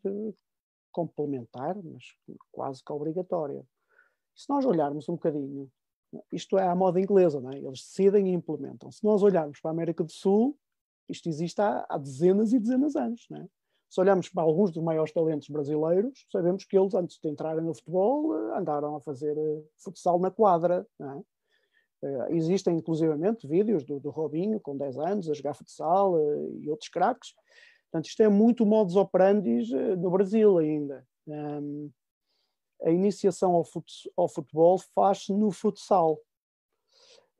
C: complementar, mas quase que obrigatória. Se nós olharmos um bocadinho, isto é a moda inglesa, não é? eles decidem e implementam. Se nós olharmos para a América do Sul, isto existe há, há dezenas e dezenas de anos. Não é? Se olharmos para alguns dos maiores talentos brasileiros, sabemos que eles, antes de entrarem no futebol, andaram a fazer eh, futsal na quadra. Não é? Uh, existem inclusivamente vídeos do, do, Robinho com 10 anos a jogar futsal uh, e outros craques. Portanto, isto é muito modus operandi uh, no Brasil ainda. Um, a iniciação ao, fut ao futebol faz-se no futsal.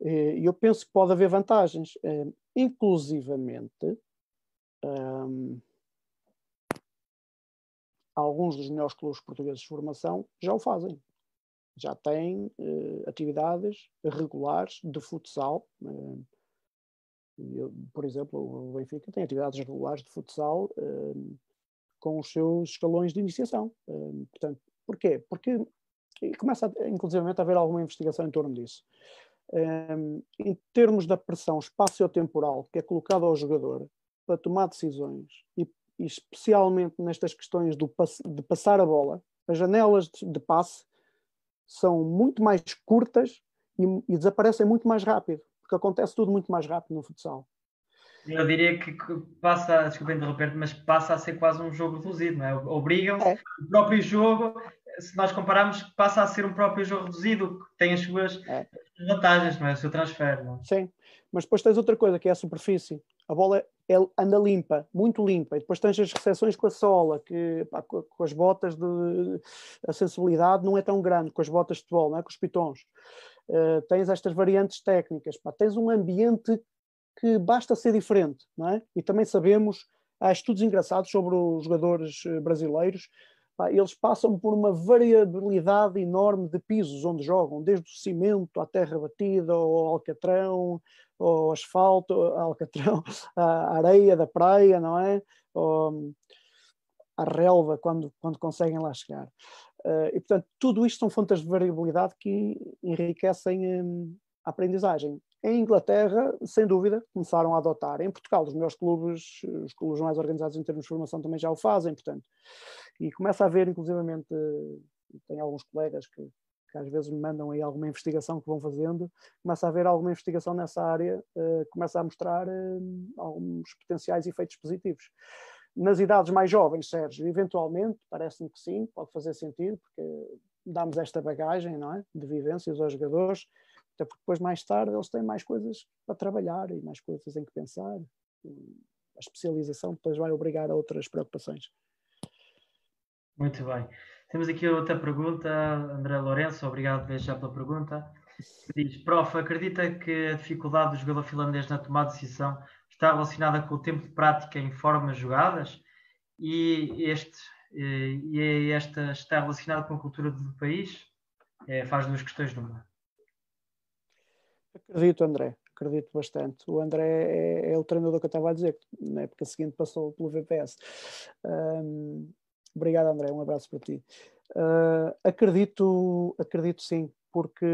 C: E eu penso que pode haver vantagens. inclusivamente, um, alguns dos melhores clubes portugueses de formação já o fazem já tem uh, atividades regulares de futsal. Uh, eu, por exemplo, o Benfica tem atividades regulares de futsal uh, com os seus escalões de iniciação. portanto, porquê? Porque começa, a, inclusive, a haver alguma investigação em torno disso. em termos da pressão espaço-temporal que é colocada ao jogador para tomar decisões e, e especialmente nestas questões do, de passar a bola, as janelas de, de passe são muito mais curtas e, e, desaparecem muito mais rápido, porque acontece tudo muito mais rápido no futsal.
B: Eu diria que passa, desculpa interromper mas passa a ser quase um jogo reduzido, não é? Obrigam é. o próprio jogo, se nós compararmos, passa a ser um próprio jogo reduzido, que tem as suas é. vantagens, não é? O seu transfer, não é?
C: Sim, mas depois tens outra coisa que é a superfície. A bola é, anda limpa, muito limpa, e depois tens as recepções com a sola, que pá, com, com, as botas de a sensibilidade não é tão grande, com as botas de futebol, não é? com os pitons. Uh, tens estas variantes técnicas, pá, tens um ambiente que basta ser diferente, não é? E também sabemos, há estudos engraçados sobre os jogadores eh, brasileiros, eles passam por uma variabilidade enorme de pisos onde jogam, desde o cimento à terra batida, ao alcatrão, ao asfalto, ao alcatrão, à areia da praia, não é? Ou, à relva, quando, quando conseguem lá chegar. Uh, e, portanto, tudo isto são fontes de variabilidade que enriquecem um, a aprendizagem. Em Inglaterra, sem dúvida, começaram a adotar. Em Portugal, os melhores clubes, os clubes mais organizados em termos de formação também já o fazem, portanto. E começa a haver, inclusivamente, tem alguns colegas que, que às vezes me mandam aí alguma investigação que vão fazendo, começa a haver alguma investigação nessa área, uh, começa a mostrar uh, alguns potenciais efeitos positivos. Nas idades mais jovens, Sérgio, eventualmente, parece-me que sim, pode fazer sentido, porque damos esta bagagem não é? de vivências aos jogadores, até porque depois, mais tarde, eles têm mais coisas para trabalhar e mais coisas em que pensar. A especialização depois vai obrigar a outras preocupações.
B: Muito bem. Temos aqui outra pergunta, André Lourenço, obrigado já pela pergunta. Diz, prof, acredita que a dificuldade do jogador finlandês na tomada de decisão está relacionada com o tempo de prática em formas jogadas e, este, e esta está relacionada com a cultura do país? É, faz duas questões numa.
C: Acredito, André, acredito bastante. O André é, é, o treinador que eu estava a dizer, que na época seguinte passou pelo VPS. Um, Obrigado, André. Um abraço para ti. Uh, acredito, acredito sim, porque,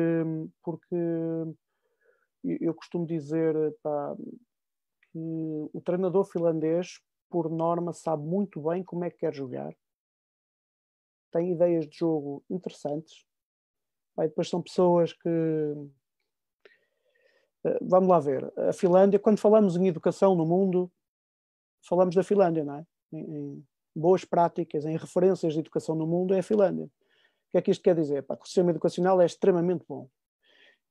C: porque eu costumo dizer pá, que o treinador finlandês, por norma, sabe muito bem como é que quer jogar, tem ideias de jogo interessantes. Pá, depois são pessoas que. Uh, vamos lá ver. A Finlândia, quando falamos em educação no mundo, falamos da Finlândia, não é? Em, em, boas práticas em referências de educação no mundo é a Finlândia. O que é que isto quer dizer? Pá, o sistema educacional é extremamente bom.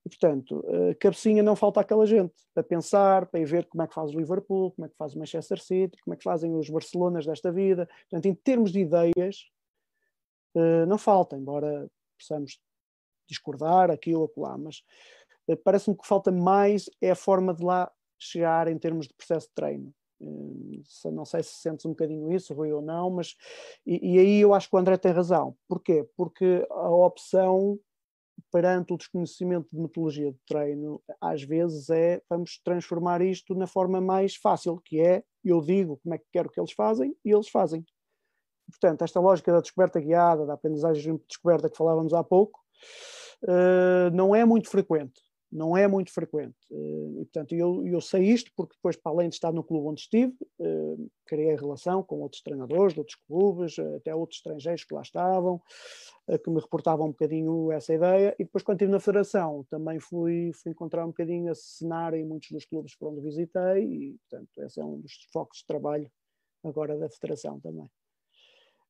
C: E, portanto, a cabecinha não falta aquela gente para pensar, para ir ver como é que faz o Liverpool, como é que faz o Manchester City, como é que fazem os Barcelonas desta vida. Portanto, em termos de ideias, eh, não falta, embora possamos discordar aqui ou acolá, mas eh, parece-me que falta mais é a forma de lá chegar em termos de processo de treino. Hum, não sei se sentes um bocadinho isso, Rui, ou não, mas e, e, aí eu acho que o André tem razão. Porquê? Porque a opção perante o desconhecimento de metodologia de treino, às vezes é vamos transformar isto na forma mais fácil, que é eu digo como é que quero que eles fazem e eles fazem. Portanto, esta lógica da descoberta guiada, da aprendizagem de descoberta que falávamos há pouco, uh, não é muito frequente não é muito frequente. Eh, e, portanto, eu, eu sei isto porque depois, para além de estar no clube onde estive, eh, criei relação com outros treinadores de outros clubes, eh, até outros estrangeiros que lá estavam, que me reportavam um bocadinho essa ideia. E depois, quando estive na federação, também fui, fui encontrar um bocadinho esse cenário em muitos dos clubes por onde visitei e, portanto, esse é um dos focos de trabalho agora da federação também.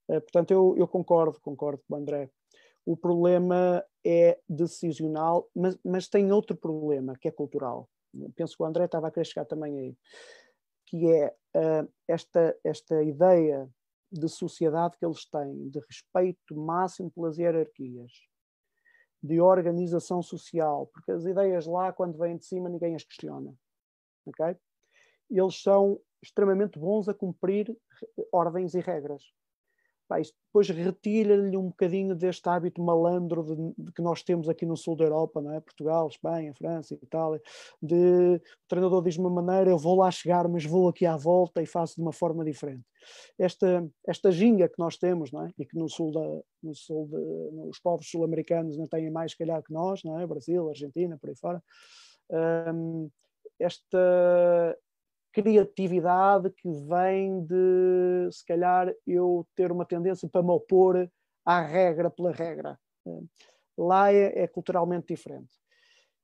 C: Portanto, eu, eu concordo, concordo com o André o problema é decisional, mas, mas tem outro problema, que é cultural. Penso que o André estava a querer chegar também aí, que é uh, esta, esta ideia de sociedade que eles têm, de respeito máximo pelas hierarquias, de organização social, porque as ideias lá, quando vêm de cima, ninguém as questiona. Okay? Eles são extremamente bons a cumprir ordens e regras pá, isto depois retira-lhe um bocadinho deste hábito malandro de, de, que nós temos aqui no sul da Europa, não é? Portugal, Espanha, França, Itália, de o treinador diz uma maneira, eu vou lá chegar, mas vou aqui à volta e faço de uma forma diferente. Esta, esta ginga que nós temos, não é? E que no sul da, no sul de, os povos sul-americanos não têm mais, se calhar, que nós, não é? Brasil, Argentina, por aí fora. Um, esta, criatividade que vem de, se calhar, eu ter uma tendência para me opor à regra pela regra. Lá é, é culturalmente diferente.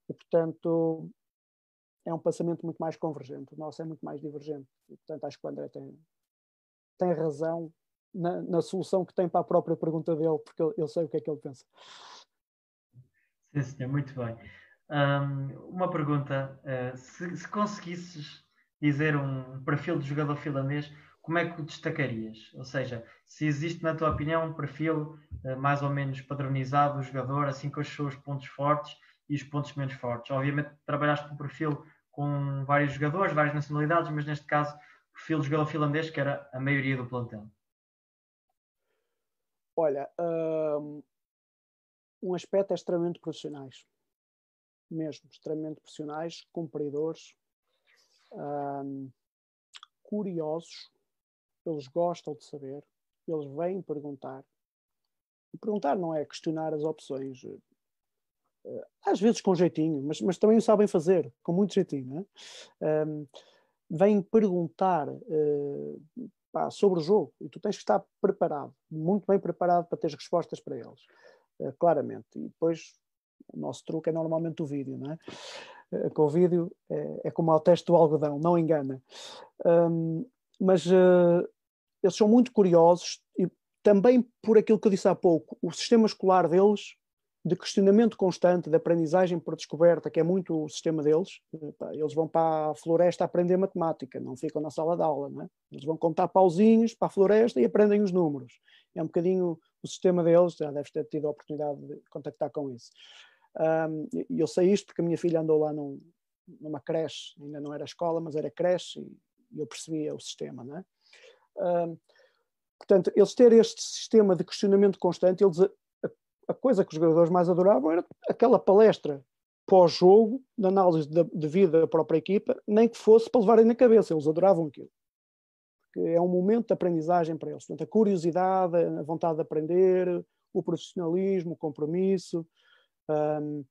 C: E, portanto, é um pensamento muito mais convergente. O nosso é muito mais divergente. E, portanto, acho que o André tem, tem razão na, na, solução que tem para a própria pergunta dele, porque eu, eu sei o que é que ele pensa.
B: Sim, senhor, muito bem. Um, uma pergunta: uh, se, se conseguisses dizer um perfil de jogador finlandês, como é que o destacarias? Ou seja, se existe, na tua opinião, um perfil uh, mais ou menos padronizado do jogador, assim com os seus pontos fortes e os pontos menos fortes. Obviamente, trabalhaste com um perfil com vários jogadores, várias nacionalidades, mas neste caso, o perfil de jogador finlandês, que era a maioria do plantel.
C: Olha, um, um aspecto é extremamente profissionais, mesmo, extremamente profissionais, cumpridores, um, curiosos, eles gostam de saber, eles vêm perguntar. E perguntar não é questionar as opções, eh, às vezes com jeitinho, mas, mas também o sabem fazer, com muito jeitinho. É? Um, vêm perguntar uh, pá, sobre o jogo e tu tens que estar preparado, muito bem preparado para ter respostas para eles. uh, claramente. E depois o nosso truque é normalmente o vídeo, não é? Uh, com o vídeo é, é como ao teste do algodão, não engana. Um, mas uh, eles são muito curiosos e também por aquilo que eu disse há pouco, o sistema escolar deles de questionamento constante, de aprendizagem por descoberta, que é muito o sistema deles. Eles vão para a floresta aprender matemática, não ficam na sala de aula, não é? Eles vão contar pauzinhos para a floresta e aprendem os números. É um bocadinho o sistema deles, já deves ter tido a oportunidade de contactar com isso. E eu sei isto porque a minha filha andou lá num, numa creche, ainda não era escola, mas era creche, e eu percebia o sistema, não é? portanto, eles terem este sistema de questionamento constante, eles a coisa que os jogadores mais adoravam era aquela palestra pós-jogo, de análise de, de, vida da própria equipa, nem que fosse para levarem na cabeça, eles adoravam aquilo. É um momento de aprendizagem para eles. Portanto, a curiosidade, a vontade de aprender, o profissionalismo, o compromisso. Um,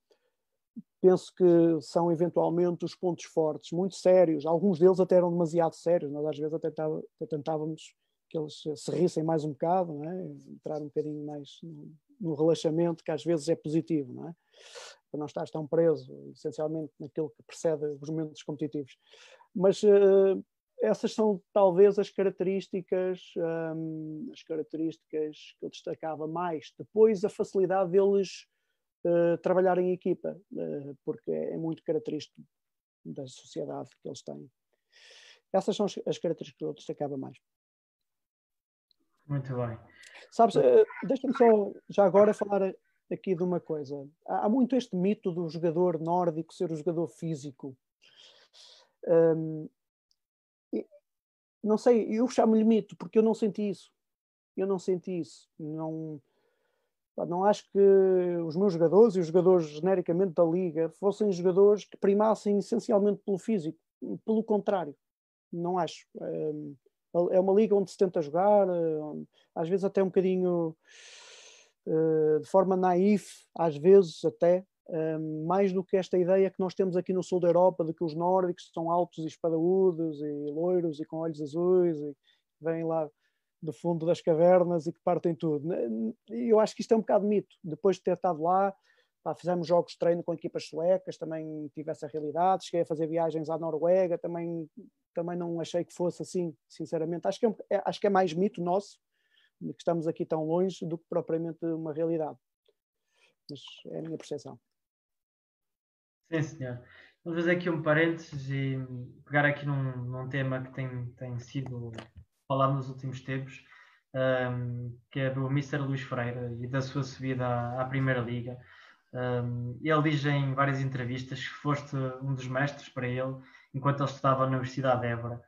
C: penso que são eventualmente os pontos fortes, muito sérios. Alguns deles até eram demasiado sérios, nós às vezes até, tava, até tentávamos que eles se rissem mais um bocado, não é? entrar um bocadinho mais no, no, relaxamento, que às vezes é positivo, não é? para não estar tão preso, essencialmente naquilo que precede os momentos competitivos. Mas uh, essas são talvez as características, um, as características que eu destacava mais. Depois a facilidade deles uh, trabalhar em equipa, uh, porque é muito característico da sociedade que eles têm. Essas são as, as características que eu destacava mais.
B: Muito bem.
C: Sabes, eh, deixa-me só já agora falar aqui de uma coisa. Há muito este mito do jogador nórdico ser o jogador físico. Um, não sei, eu chamo-lhe mito porque eu não senti isso. Eu não senti isso. Não, não acho que os meus jogadores e os jogadores genericamente da liga fossem jogadores que primassem essencialmente pelo físico. Pelo contrário, não acho. Um, é uma liga onde se tenta jogar, eh, às vezes até um bocadinho eh, de forma naif, às vezes até, mais do que esta ideia que nós temos aqui no sul da Europa de que os nórdicos são altos e espadaúdos e loiros e com olhos azuis e vêm lá do fundo das cavernas e que partem tudo. Eu acho que isto é um bocado mito. Depois de ter estado lá, pá, fizemos jogos de treino com equipas suecas, também tive essa realidade. Cheguei a fazer viagens à Noruega, também também não achei que fosse assim, sinceramente. Acho que é, é, acho que é mais mito nosso, que estamos aqui tão longe, do que propriamente uma realidade. Mas é a minha percepção.
B: Sim, senhor. Vou fazer aqui um parênteses e pegar aqui num, num tema que tem, tem sido falado nos últimos tempos, um, que é do Mr. Luís Freire e da sua subida à, à Primeira Liga. Um, ele diz em várias entrevistas que foste um dos mestres para ele enquanto ele estava na Universidade de Évora.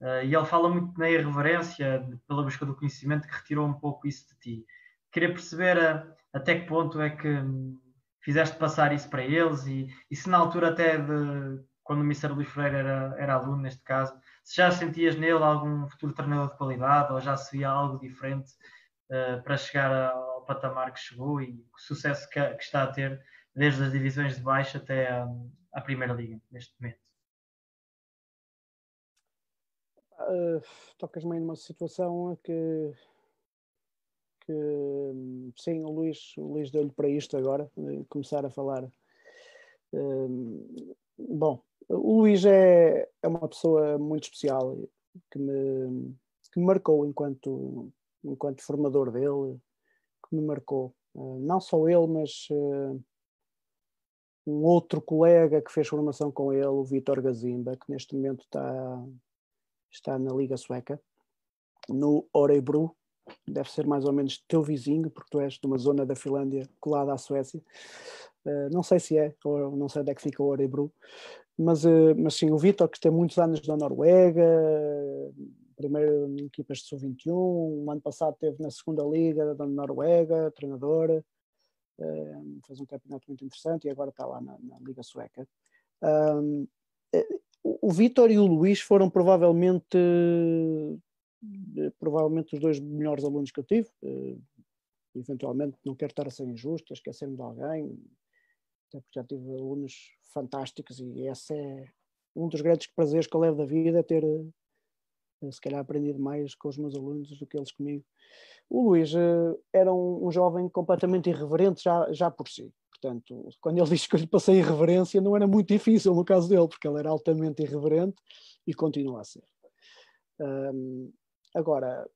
B: Uh, e ele fala muito na irreverência pela busca do conhecimento que retirou um pouco isso de ti. Queria perceber a, até que ponto é que hum, fizeste passar isso para eles e, e se na altura até de quando o Mr. Luís Freire era, era aluno neste caso, se já sentias nele algum futuro treinador de qualidade ou já se via algo diferente uh, para chegar ao patamar que chegou e o sucesso que, que, está a ter desde as divisões de baixo até a, a Primeira Liga neste momento.
C: uh, tocas-me numa situação que, que sim, o Luís, Luís deu-lhe para isto agora, começar a falar. Uh, bom, o Luís é, é uma pessoa muito especial que me, que me marcou enquanto, enquanto formador dele, que me marcou. Uh, não só ele, mas uh, um outro colega que fez formação com ele, o Vitor Gazimba, que neste momento está, está na Liga Sueca, no Orebro, deve ser mais ou menos teu vizinho, porque tu és de uma zona da Finlândia colada à Suécia. Uh, não sei se é, ou não sei onde é que fica o Orebro, mas, uh, mas sim, o Vitor, que tem muitos anos na Noruega, primeiro em equipas de sub-21, um ano passado esteve na segunda liga da Noruega, treinador, uh, fez um campeonato muito interessante e agora está lá na, na Liga Sueca o Vitor e o Luís foram provavelmente eh, provavelmente os dois melhores alunos que eu tive. Eventualmente, não quero estar a ser injusto, esquecer-me de alguém, até porque já tive alunos fantásticos e esse é um dos grandes prazeres que eu levo da vida, é ter, se calhar aprendido mais com os meus alunos do que eles comigo. O Luís uh, era um, um, jovem completamente irreverente já, já por si. Portanto, quando ele diz que eu lhe passei irreverência, não era muito difícil no caso dele, porque ele era altamente irreverente e continua a ser. Um, agora,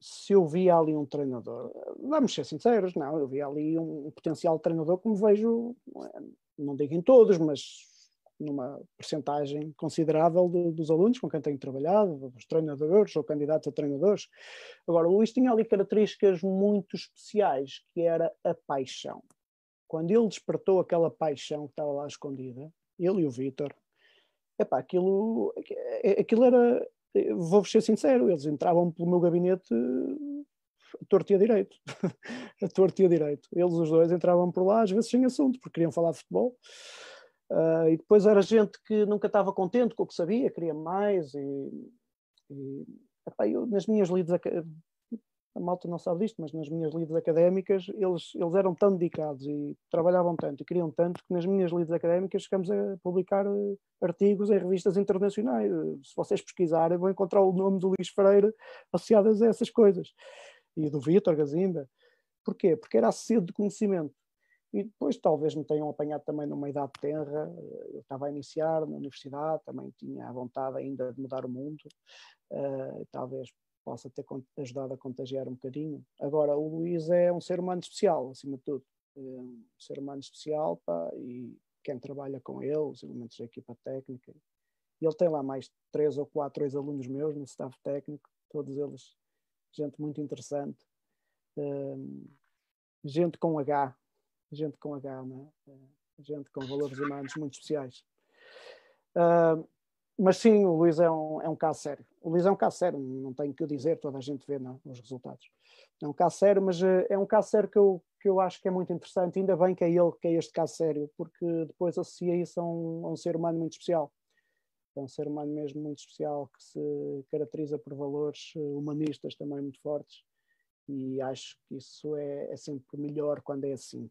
C: se eu via ali um treinador, vamos ser sinceros, não, eu via ali um, potencial treinador como vejo, não digo em todos, mas numa percentagem considerável de, dos alunos com quem tenho trabalhado, dos treinadores ou candidatos a treinadores. Agora, o Luís tinha ali características muito especiais, que era a paixão. Quando ele despertou aquela paixão que estava lá escondida, ele e o Vítor, epá, aquilo, aquilo era, vou-vos ser sincero, eles entravam pelo meu gabinete a torto e a direito. a torto e a direito. Eles os dois entravam por lá, às vezes sem assunto, porque queriam falar de futebol. Uh, e depois era gente que nunca estava contente com o que sabia, queria mais. E, e epá, eu, nas minhas lides, a malta não sabe disto, mas nas minhas lides académicas eles, eles eram tão dedicados e trabalhavam tanto e queriam tanto que nas minhas lides académicas chegamos a publicar eh, artigos em revistas internacionais. Se vocês pesquisarem, vão encontrar o nome do Luís Freire associadas a essas coisas. E do Vítor Gazimba. Porquê? Porque era a sede de conhecimento. E depois talvez me tenham apanhado também numa idade tenra, eu estava a iniciar na universidade, também tinha a vontade ainda de mudar o mundo, uh, talvez possa ter ajudado a contagiar um bocadinho. Agora, o Luís é um ser humano especial, acima de tudo, é um ser humano especial pá, e quem trabalha com ele, os elementos da equipa técnica, e ele tem lá mais três ou quatro ex-alunos meus no staff técnico, todos eles gente muito interessante, um, gente com H, gente com H, né? gente com valores humanos muito especiais. Uh, mas sim, o Luís é um, é um caso sério. O Luís é um caso sério, não tenho que o dizer, toda a gente vê não, os resultados. É um caso sério, mas uh, é um caso sério que eu, que eu acho que é muito interessante, ainda bem que é ele que é este caso sério, porque depois associa isso a um, a um ser humano muito especial. É um ser humano mesmo muito especial que se caracteriza por valores eh, humanistas também muito fortes e acho que isso é, é sempre melhor quando é assim.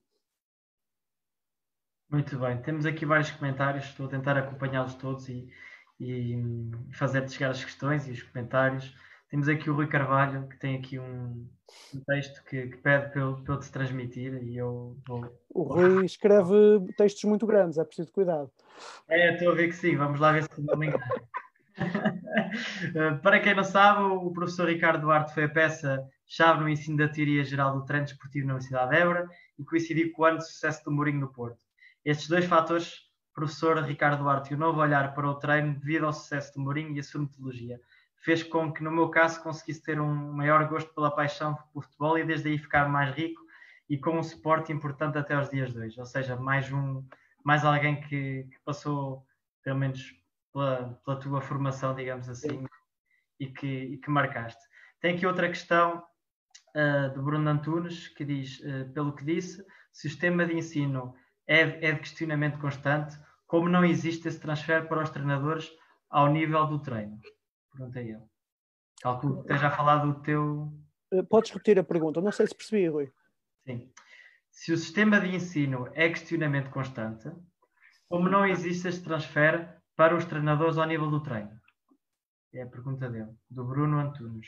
B: Muito bem, temos aqui vários comentários, estou a tentar acompanhá-los todos e, e fazer chegar as questões e os comentários. Temos aqui o Rui Carvalho, que tem aqui um, um texto que, que pede para eu, para eu te transmitir e eu vou.
C: O Rui escreve textos muito grandes, é preciso cuidado.
B: É, estou a ver que sim, vamos lá ver se não me engano. para quem não sabe, o professor Ricardo Duarte foi a peça-chave no ensino da teoria geral do treino desportivo na Universidade de Évora e coincidiu com o ano de sucesso do Mourinho no Porto. Estes dois fatores, professor Ricardo Duarte e o novo olhar para o treino devido ao sucesso do Mourinho e a sua metodologia, fez com que, no meu caso, conseguisse ter um maior gosto pela paixão pelo futebol e desde aí ficar mais rico e com um suporte importante até aos dias de hoje. Ou seja, mais, um, mais alguém que, que passou, pelo menos pela, pela, tua formação, digamos assim, e que, e que marcaste. Tem aqui outra questão uh, do Bruno Antunes, que diz, uh, pelo que disse, sistema de ensino é, é de questionamento constante, como não existe esse transfer para os treinadores ao nível do treino? Perguntei eu. Calculo que esteja a falar do teu.
C: Eh, podes repetir a pergunta, não sei se percebi, Rui.
B: Sim. Se o sistema de ensino é questionamento constante, como não existe este transfer para os treinadores ao nível do treino? É a pergunta dele, do Bruno Antunes.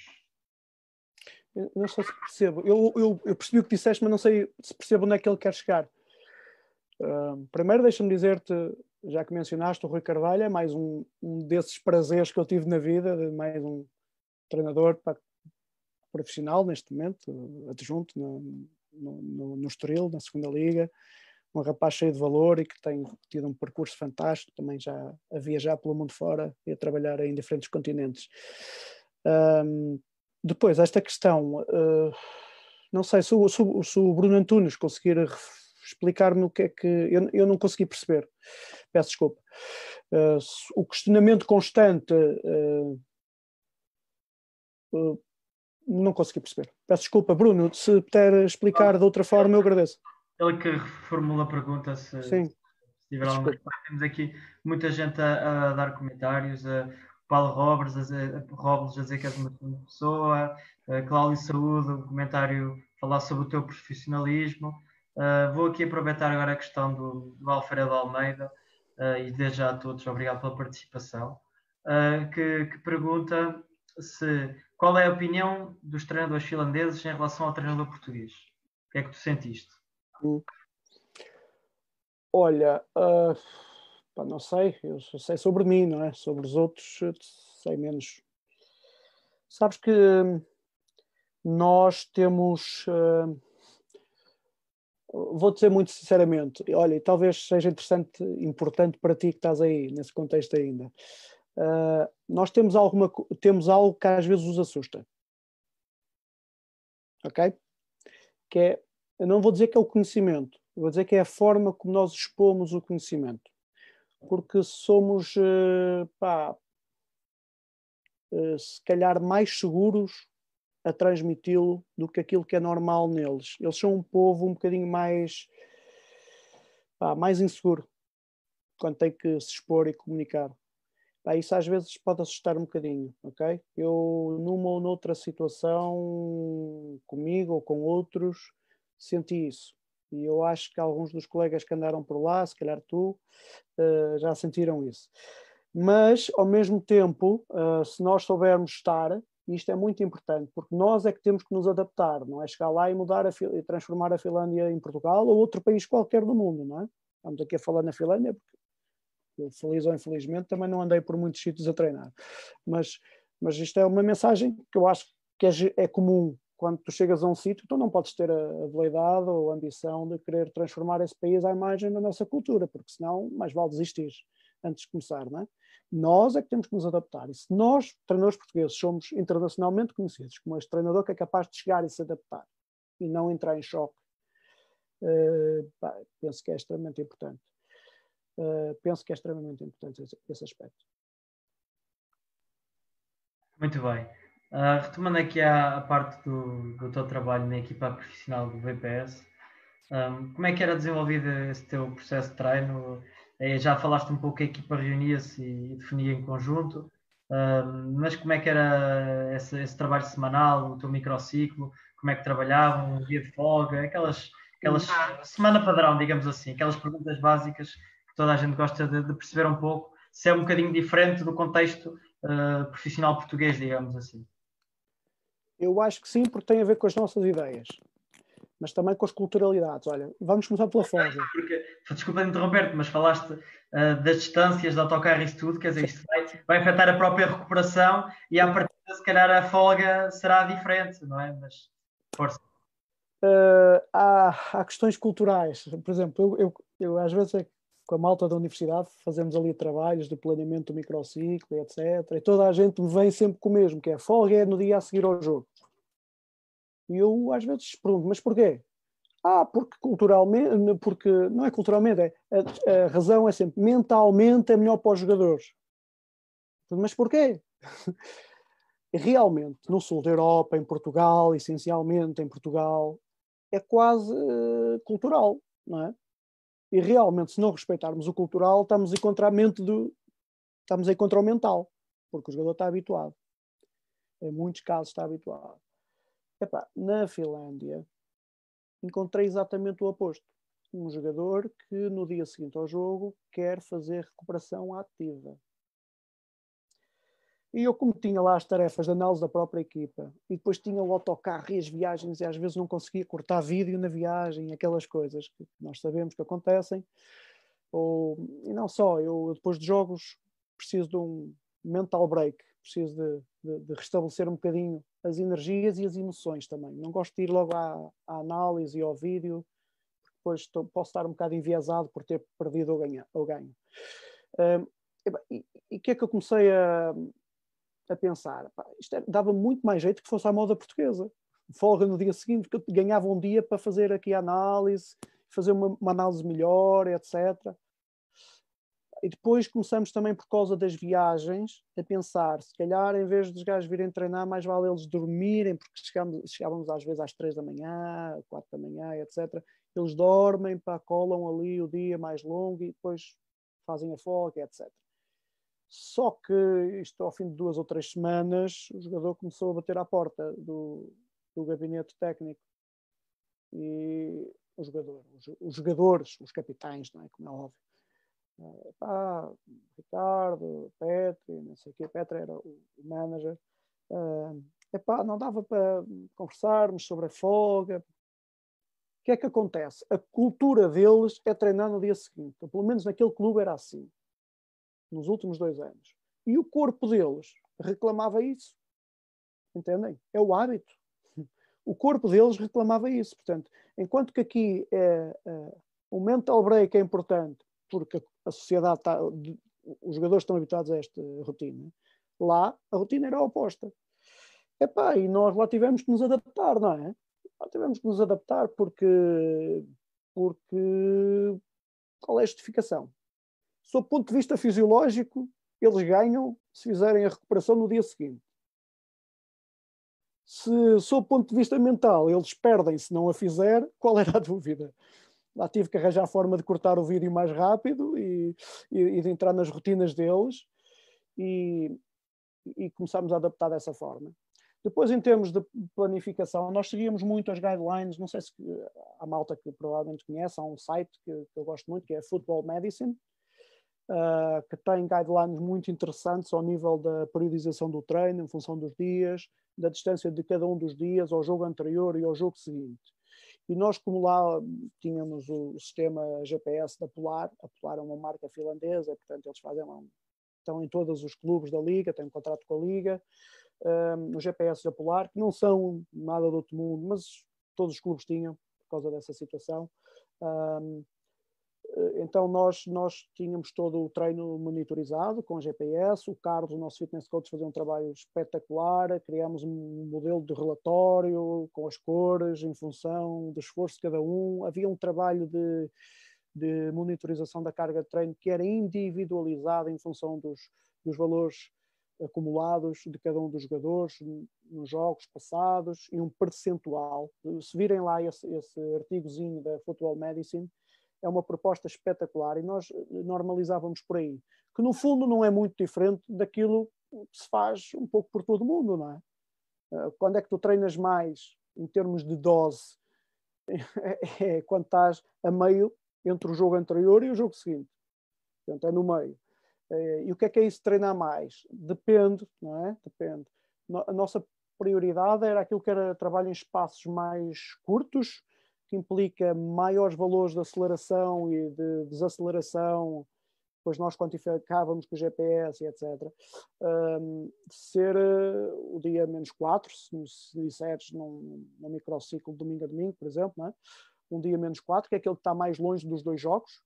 C: Eu não sei se percebo. Eu, eu, eu percebi o que disseste, mas não sei se percebo onde é que ele quer chegar primeiro, deixa-me dizer-te, já que mencionaste o Rui Carvalho, é mais um, um desses prazeres que eu tive na vida, de mais um treinador profissional neste momento, adjunto no, no, no, no Estoril, na segunda liga, um rapaz cheio de valor e que tem tido um percurso fantástico, também já a viajar pelo mundo fora e a trabalhar em diferentes continentes. Um, depois, esta questão, uh, não sei se o, se, o, se o Bruno Antunes conseguir explicar-me o que é que. Eu, eu não consegui perceber. Peço desculpa. Uh, o questionamento constante. Uh, uh, não consegui perceber. Peço desculpa, Bruno. Se puder explicar de outra forma, eu agradeço.
B: Ele que reformula a pergunta, se, Sim. tiver alguma Temos aqui muita gente a, a dar comentários. A, Paulo Robles a, dizer, Robles a dizer que és uma pessoa, Cláudio Saúde, um comentário falar sobre o teu profissionalismo. Uh, vou aqui aproveitar agora a questão do, do Alfredo Almeida uh, e desde já a todos, obrigado pela participação. uh, que, que, pergunta se qual é a opinião dos treinadores finlandeses em relação ao treinador português. O que é que tu sentiste?
C: Hum. Olha, pá, não sei, eu sei sobre mim, não é? Sobre os outros sei menos. Sabes que nós temos. Vou dizer muito sinceramente, olha, talvez seja interessante, importante para ti que estás aí, nesse contexto ainda. Uh, nós temos, alguma, temos algo que às vezes os assusta. Ok? Que é, eu não vou dizer que é o conhecimento, vou dizer que é a forma como nós expomos o conhecimento. Porque somos, uh, pá, uh, se calhar mais seguros a transmiti-lo do que aquilo que é normal neles. Eles são um povo um bocadinho mais, pá, mais inseguro quando tem que se expor e comunicar. Pá, isso às vezes pode assustar um bocadinho, ok? Eu, numa ou noutra situação, comigo ou com outros, senti isso. E eu acho que alguns dos colegas que andaram por lá, se calhar tu, uh, já sentiram isso. Mas, ao mesmo tempo, uh, se nós soubermos estar, e isto é muito importante, porque nós é que temos que nos adaptar, não é chegar lá e mudar a, e transformar a Finlândia em Portugal ou outro país qualquer do mundo, não é? Estamos aqui a falar na Finlândia, porque eu, feliz ou infelizmente, também não andei por muitos sítios a treinar. Mas, mas isto é uma mensagem que eu acho que é, é comum quando tu chegas a um sítio, tu não podes ter a habilidade ou a ambição de querer transformar esse país à imagem da nossa cultura, porque senão mais vale desistir antes de começar, não é? Nós é que temos que nos adaptar. E se nós, treinadores portugueses, somos internacionalmente conhecidos como este treinador que é capaz de chegar e se adaptar e não entrar em choque, uh, penso que é extremamente importante. Uh, penso que é extremamente importante esse, esse aspecto.
B: Muito bem. Uh, retomando aqui a, parte do, do, teu trabalho na equipa profissional do VPS, um, como é que era desenvolvido esse teu processo de treino? É, já falaste um pouco que a equipa reunia-se e, definia em conjunto, mas como é que era esse, esse, trabalho semanal, o teu microciclo, como é que trabalhavam, um dia de folga, aquelas, aquelas ah. semana padrão, digamos assim, aquelas perguntas básicas que toda a gente gosta de, de perceber um pouco, se é um bocadinho diferente do contexto uh, profissional português, digamos assim.
C: Eu acho que sim, porque tem a ver com as nossas ideias mas também com as culturalidades. Olha, vamos começar pela folga.
B: Porque, desculpa interromper-te, mas falaste uh, das distâncias de autocarro e isso tudo, quer dizer, isto vai, vai, afetar a própria recuperação e a partir de se calhar a folga será diferente, não é? Mas força.
C: Uh, há, há questões culturais. Por exemplo, eu, eu, eu às vezes é com a malta da universidade fazemos ali trabalhos de planeamento do microciclo, etc. E toda a gente me vem sempre com o mesmo, que é folga é no dia a seguir ao jogo. E eu às vezes pergunto, mas porquê? Ah, porque culturalmente, porque não é culturalmente, é, a, a razão é sempre mentalmente é melhor para os jogadores. Mas porquê? Realmente, no sul da Europa, em Portugal, essencialmente em Portugal, é quase uh, cultural, não é? E realmente, se não respeitarmos o cultural, estamos a mente do, estamos a encontrar o mental, porque o jogador está habituado. Em muitos casos está habituado. Epá, na Finlândia encontrei exatamente o oposto. Um jogador que no dia seguinte ao jogo quer fazer recuperação ativa. E eu, como tinha lá as tarefas de análise da própria equipa, e depois tinha o autocarro e as viagens, e às vezes não conseguia cortar vídeo na viagem, aquelas coisas que nós sabemos que acontecem. Ou, e não só, eu depois de jogos preciso de um mental break, preciso de, de, de restabelecer um bocadinho as energias e as emoções também. Não gosto de ir logo à, à análise e ao vídeo, porque depois estou, posso estar um bocado enviesado por ter perdido ou, ganha, ou ganho. Um, e o que é que eu comecei a, a pensar? Pá, isto era, dava muito mais jeito que fosse à moda portuguesa. Folga no dia seguinte, porque eu ganhava um dia para fazer aqui a análise, fazer uma, uma análise melhor, etc. E depois começamos também, por causa das viagens, a pensar, se calhar, em vez dos gajos virem treinar, mais vale eles dormirem, porque chegamos, chegávamos às vezes às três da manhã, quatro da manhã, etc. Eles dormem, pá, colam ali o dia mais longo e depois fazem a folga, etc. Só que isto, ao fim de duas ou três semanas, o jogador começou a bater à porta do, do gabinete técnico. E o jogador, os, os jogadores, os capitães, não é? Como é óbvio Uh, pá, Ricardo, Petri, não sei o que, Petri era o manager. Uh, epá, não dava para conversarmos sobre a folga. O que é que acontece? A cultura deles é treinar no dia seguinte. Pelo menos naquele clube era assim. Nos últimos dois anos. E o corpo deles reclamava isso. Entendem? É o hábito. O corpo deles reclamava isso. Portanto, enquanto que aqui é, é, o mental break é importante, porque a sociedade está, os jogadores estão habituados a esta rotina, lá a rotina era a oposta. Epá, e nós lá tivemos que nos adaptar, não é? Lá tivemos que nos adaptar porque, porque qual é a justificação? Sob o ponto de vista fisiológico, eles ganham se fizerem a recuperação no dia seguinte. Se, sob o ponto de vista mental, eles perdem se não a fizer, qual era a dúvida? Lá tive que arranjar a forma de cortar o vídeo mais rápido e, e, e de entrar nas rotinas deles e, e começámos a adaptar dessa forma. Depois, em termos de planificação, nós seguíamos muito as guidelines. Não sei se a malta que provavelmente conhece, há um site que, que eu gosto muito, que é Football Medicine, uh, que tem guidelines muito interessantes ao nível da periodização do treino, em função dos dias, da distância de cada um dos dias ao jogo anterior e ao jogo seguinte. E nós, como lá tínhamos o sistema GPS da Polar, a Polar é uma marca finlandesa, portanto, eles fazem estão em todos os clubes da Liga, têm um contrato com a Liga um, os GPS da Polar, que não são nada do outro mundo, mas todos os clubes tinham por causa dessa situação. Um, então nós, nós tínhamos todo o treino monitorizado com GPS, o Carlos, o nosso fitness coach, fazia um trabalho espetacular, criámos um modelo de relatório com as cores em função do esforço de cada um, havia um trabalho de, de monitorização da carga de treino que era individualizado em função dos, dos valores acumulados de cada um dos jogadores nos jogos passados e um percentual. Se virem lá esse, esse artigozinho da Football Medicine, é uma proposta espetacular e nós normalizávamos por aí, que no fundo não é muito diferente daquilo que se faz um pouco por todo o mundo, não é? Eh, quando é que tu treinas mais em termos de dose? É quando estás a meio entre o jogo anterior e o jogo seguinte. Portanto, é no meio. Eh, e o que é que é isso treinar mais? Depende, não é? Depende. A nossa prioridade era aquilo que era trabalho em espaços mais curtos, que implica maiores valores de aceleração e de desaceleração, depois nós quantificávamos com o GPS e etc. Um, ser uh, o dia menos 4, se, se disseres num, num microciclo domingo a domingo, por exemplo, é? um dia menos 4, que é aquele que está mais longe dos dois jogos.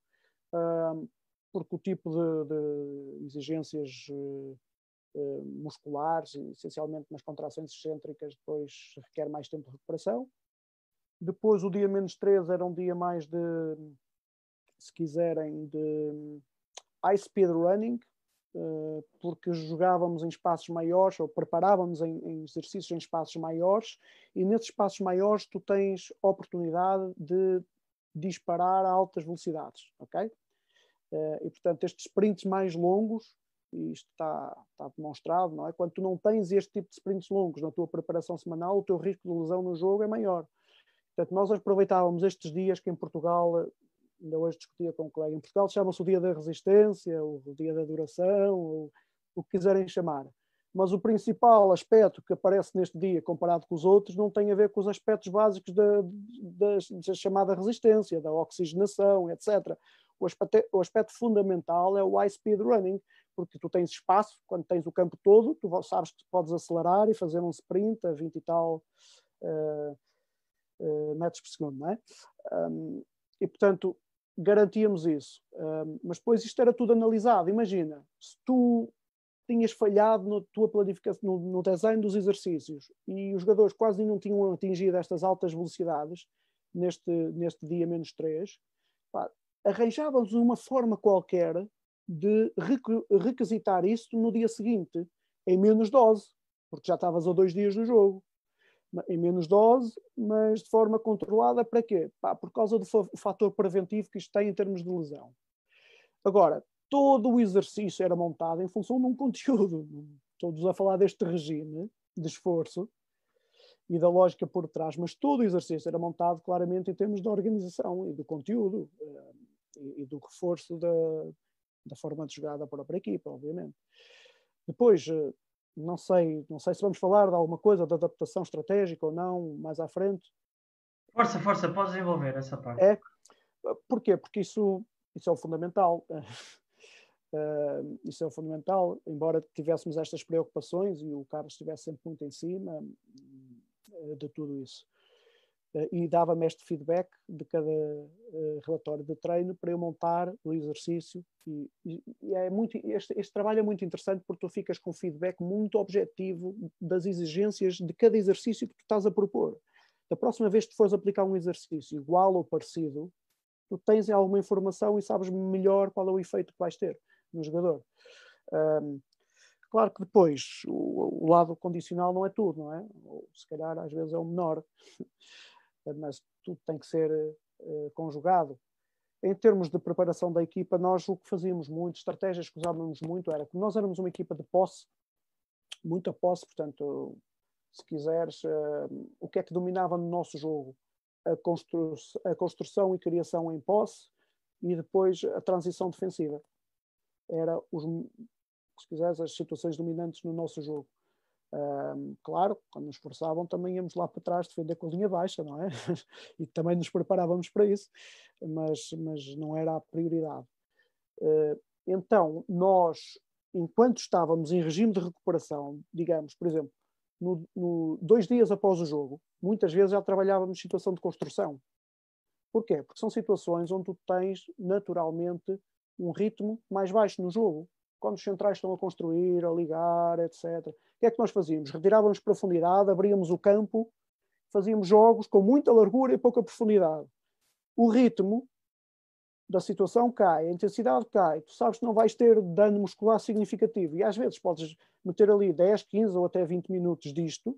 C: Um, porque o tipo de, de exigências uh, uh, musculares, essencialmente nas contrações excêntricas, depois requer mais tempo de recuperação. Depois, o dia menos 3 era um dia mais de, se quiserem, de high speed running, uh, porque jogávamos em espaços maiores, ou preparávamos em, em exercícios em espaços maiores, e nesses espaços maiores tu tens oportunidade de disparar a altas velocidades, ok? Eh, e, portanto, estes sprints mais longos, e isto está, está, demonstrado, não é? Quando tu não tens este tipo de sprints longos na tua preparação semanal, o teu risco de lesão no jogo é maior. Portanto, nós aproveitávamos estes dias que em Portugal, ainda hoje discutia com um colega, em Portugal chama-se o dia da resistência, o dia da duração, ou o que quiserem chamar. Mas o principal aspecto que aparece neste dia comparado com os outros não tem a ver com os aspectos básicos da, da, da chamada resistência, da oxigenação, etc o aspecto, o aspecto fundamental é o high speed running, porque tu tens espaço, quando tens o campo todo, tu sabes que podes acelerar e fazer um sprint a 20 e tal uh, metros por segundo, não é? Um, e portanto, garantíamos isso. Um, mas depois isto era tudo analisado. Imagina, se tu tinhas falhado na tua planificação, no, no, design dos exercícios e os jogadores quase não tinham atingido estas altas velocidades neste, neste dia menos 3, pá, arranjávamos uma forma qualquer de requisitar isso no dia seguinte, em menos dose, porque já estavas a dois dias do jogo. Em menos dose, mas de forma controlada, para quê? Pá, por causa do fator preventivo que isto tem em termos de lesão. Agora, todo o exercício era montado em função de um conteúdo. Todos a falar deste regime de esforço, e da lógica por trás, mas todo o exercício era montado claramente em termos de organização e do conteúdo. Eh, e, do reforço da, da forma de jogar da própria equipa, obviamente. Depois, eh, não sei, não sei se vamos falar de alguma coisa de adaptação estratégica ou não, mais à frente.
B: Força, força, podes desenvolver essa parte.
C: É, porquê? Porque isso, isso é o fundamental. Uh, isso é o fundamental, embora tivéssemos estas preocupações e o Carlos estivesse sempre muito em cima uh, de tudo isso. Uh, e dava-me este feedback de cada relatório de treino para eu montar o exercício. E, e é muito, este, este, trabalho é muito interessante porque tu ficas com feedback muito objetivo das exigências de cada exercício que tu estás a propor. Da próxima vez que tu fores aplicar um exercício igual ou parecido, tu tens alguma informação e sabes melhor qual é o efeito que vais ter no jogador. Um, claro que depois o, o, lado condicional não é tudo, não é? Ou, se calhar às vezes é o menor, mas tudo tem que ser uh, conjugado. Em termos de preparação da equipa, nós o que fazíamos muito, estratégias que usávamos muito, era que nós éramos uma equipa de posse, muita posse, portanto, se quiseres, uh, o que é que dominava no nosso jogo? A, constru a construção e criação em posse e depois a transição defensiva era os, se quiseres, as situações dominantes no nosso jogo. Um, claro, quando nos forçavam também íamos lá para trás defender com a linha baixa, não é? e também nos preparávamos para isso, mas, mas não era a prioridade. Uh, então, nós, enquanto estávamos em regime de recuperação, digamos, por exemplo, no, no, dois dias após o jogo, muitas vezes já trabalhávamos situação de construção. Porquê? Porque são situações onde tu tens naturalmente um ritmo mais baixo no jogo. Quando os centrais estão a construir, a ligar, etc. O que é que nós fazíamos? Retirávamos profundidade, abríamos o campo, fazíamos jogos com muita largura e pouca profundidade. O ritmo da situação cai, a intensidade cai, tu sabes que não vais ter dano muscular significativo e às vezes podes meter ali 10, 15 ou até 20 minutos disto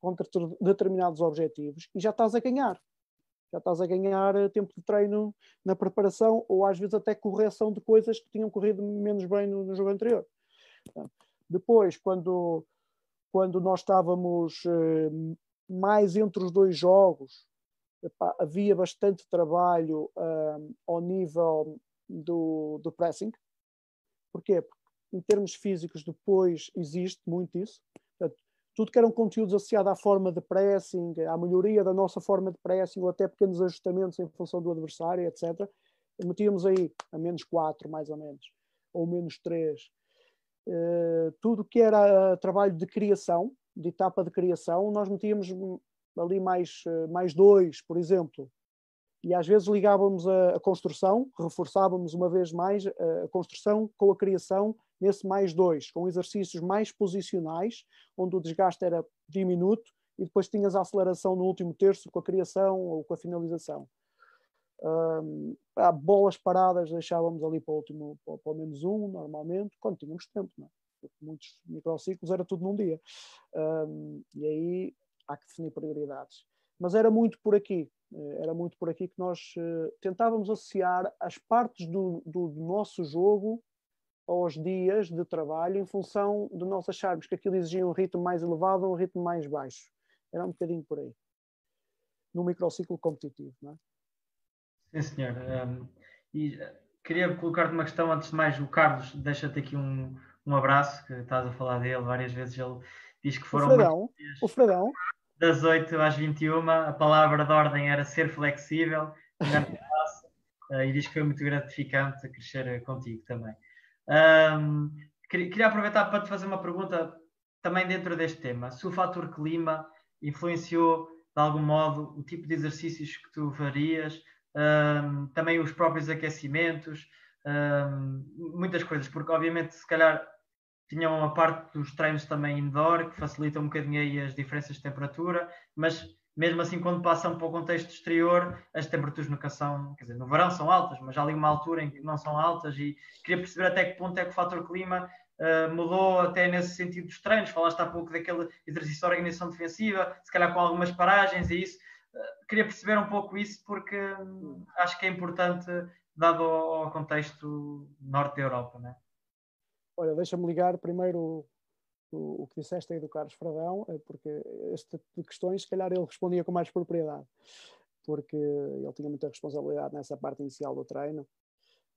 C: contra determinados objetivos e já estás a ganhar já estás a ganhar eh, tempo de treino na preparação ou às vezes até correção de coisas que tinham corrido menos bem no, no jogo anterior. Depois, quando, quando nós estávamos eh, mais entre os dois jogos, epá, havia bastante trabalho um, ao nível do, do pressing. Porquê? Porque em termos físicos depois existe muito isso. Tudo que eram conteúdos associados à forma de pressing, à melhoria da nossa forma de pressing, ou até pequenos ajustamentos em função do adversário, etc. Metíamos aí a menos 4, mais ou menos, ou menos 3. Uh, eh, tudo que era trabalho de criação, de etapa de criação, nós metíamos ali mais, uh, mais dois, por exemplo. E às vezes ligávamos a, a construção, reforçávamos uma vez mais a, a construção com a criação nesse mais dois, com exercícios mais posicionais, onde o desgaste era diminuto, e depois tinhas a aceleração no último terço com a criação ou com a finalização. Um, bolas paradas deixávamos ali para o último, para, para o menos um, normalmente, quando tínhamos tempo, não é? Porque muitos microciclos era tudo num dia. Um, e aí há que definir prioridades. Mas era muito por aqui, eh, era muito por aqui que nós uh, tentávamos associar as partes do, do, do nosso jogo aos dias de trabalho em função de nós acharmos que aquilo exigia um ritmo mais elevado ou um ritmo mais baixo. Era um bocadinho por aí. No microciclo competitivo, não
B: é? Sim, senhor. Um, e eh, queria colocar-te uma questão antes de mais. O Carlos deixa-te aqui um, um abraço, que estás a falar dele várias vezes. Ele diz que foram.
C: O Fredão. O Fredão.
B: Das 8 às 21, a palavra de ordem era ser flexível. Eh, e diz que foi muito gratificante crescer contigo também. Um, queria aproveitar para te fazer uma pergunta também dentro deste tema. Se o fator clima influenciou de algum modo o tipo de exercícios que tu farias, um, também os próprios aquecimentos, um, muitas coisas, porque obviamente se calhar tinham a parte dos treinos também indoor, que facilitam um bocadinho aí as diferenças de temperatura, mas mesmo assim, quando passam para o contexto exterior, as temperaturas nunca são, quer dizer, no verão são altas, mas há ali uma altura em que não são altas e queria perceber até que ponto é que o fator clima uh, mudou até nesse sentido dos treinos. Falaste há pouco daquele exercício de organização defensiva, se calhar com algumas paragens e isso. Uh, queria perceber um pouco isso porque um, acho que é importante dado ao, contexto norte da Europa, né?
C: Olha, deixa-me ligar primeiro o, o que disseste aí do Carlos Fradão, é porque este tipo de questões, se calhar, ele respondia com mais propriedade, porque ele tinha muita responsabilidade nessa parte inicial do treino.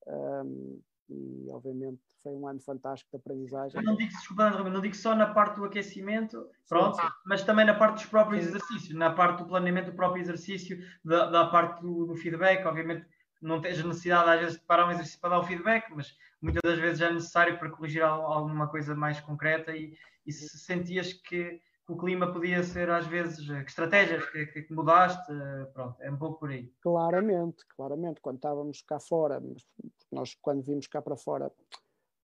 C: Um, e obviamente foi um ano fantástico de aprendizagem.
B: Eu não digo, desculpa, não digo só na parte do aquecimento, pronto, sim, sim. mas também na parte dos próprios sim. exercícios, na parte do planeamento do próprio exercício, da, da parte do, do, feedback, obviamente não tens necessidade às vezes de parar um exercício para dar o feedback, mas muitas das vezes é necessário para corrigir alguma coisa mais concreta e, e se sentias que o clima podia ser às vezes, que estratégias que, que, mudaste, pronto, é um pouco por aí.
C: Claramente, claramente, quando estávamos cá fora, nós quando vimos cá para fora,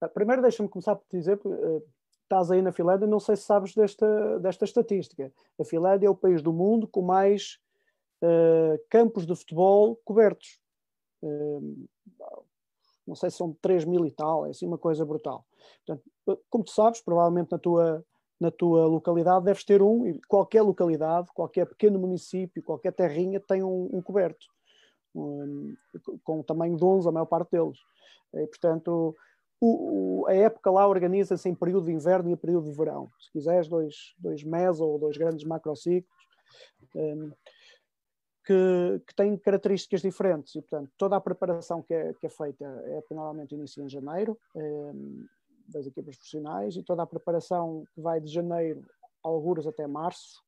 C: ah, primeiro deixa-me começar por dizer, uh, estás aí na Finlândia, não sei se sabes desta, desta estatística, a Finlândia é o país do mundo com mais uh, campos de futebol cobertos, não sei se são 3 mil e tal, é assim uma coisa brutal. Portanto, como tu sabes, provavelmente na tua na tua localidade deves ter um, e qualquer localidade, qualquer pequeno município, qualquer terrinha tem um, um coberto, um, com o tamanho de 11, a maior parte deles. E, portanto, o, o, a época lá organiza-se em período de inverno e período de verão. Se quiseres, dois, dois meses ou dois grandes macrociclos. Um, que, que, têm características diferentes e, portanto, toda a preparação que é, que é feita é normalmente inicia em janeiro, das equipas profissionais e toda a preparação que vai de janeiro, alguros até março,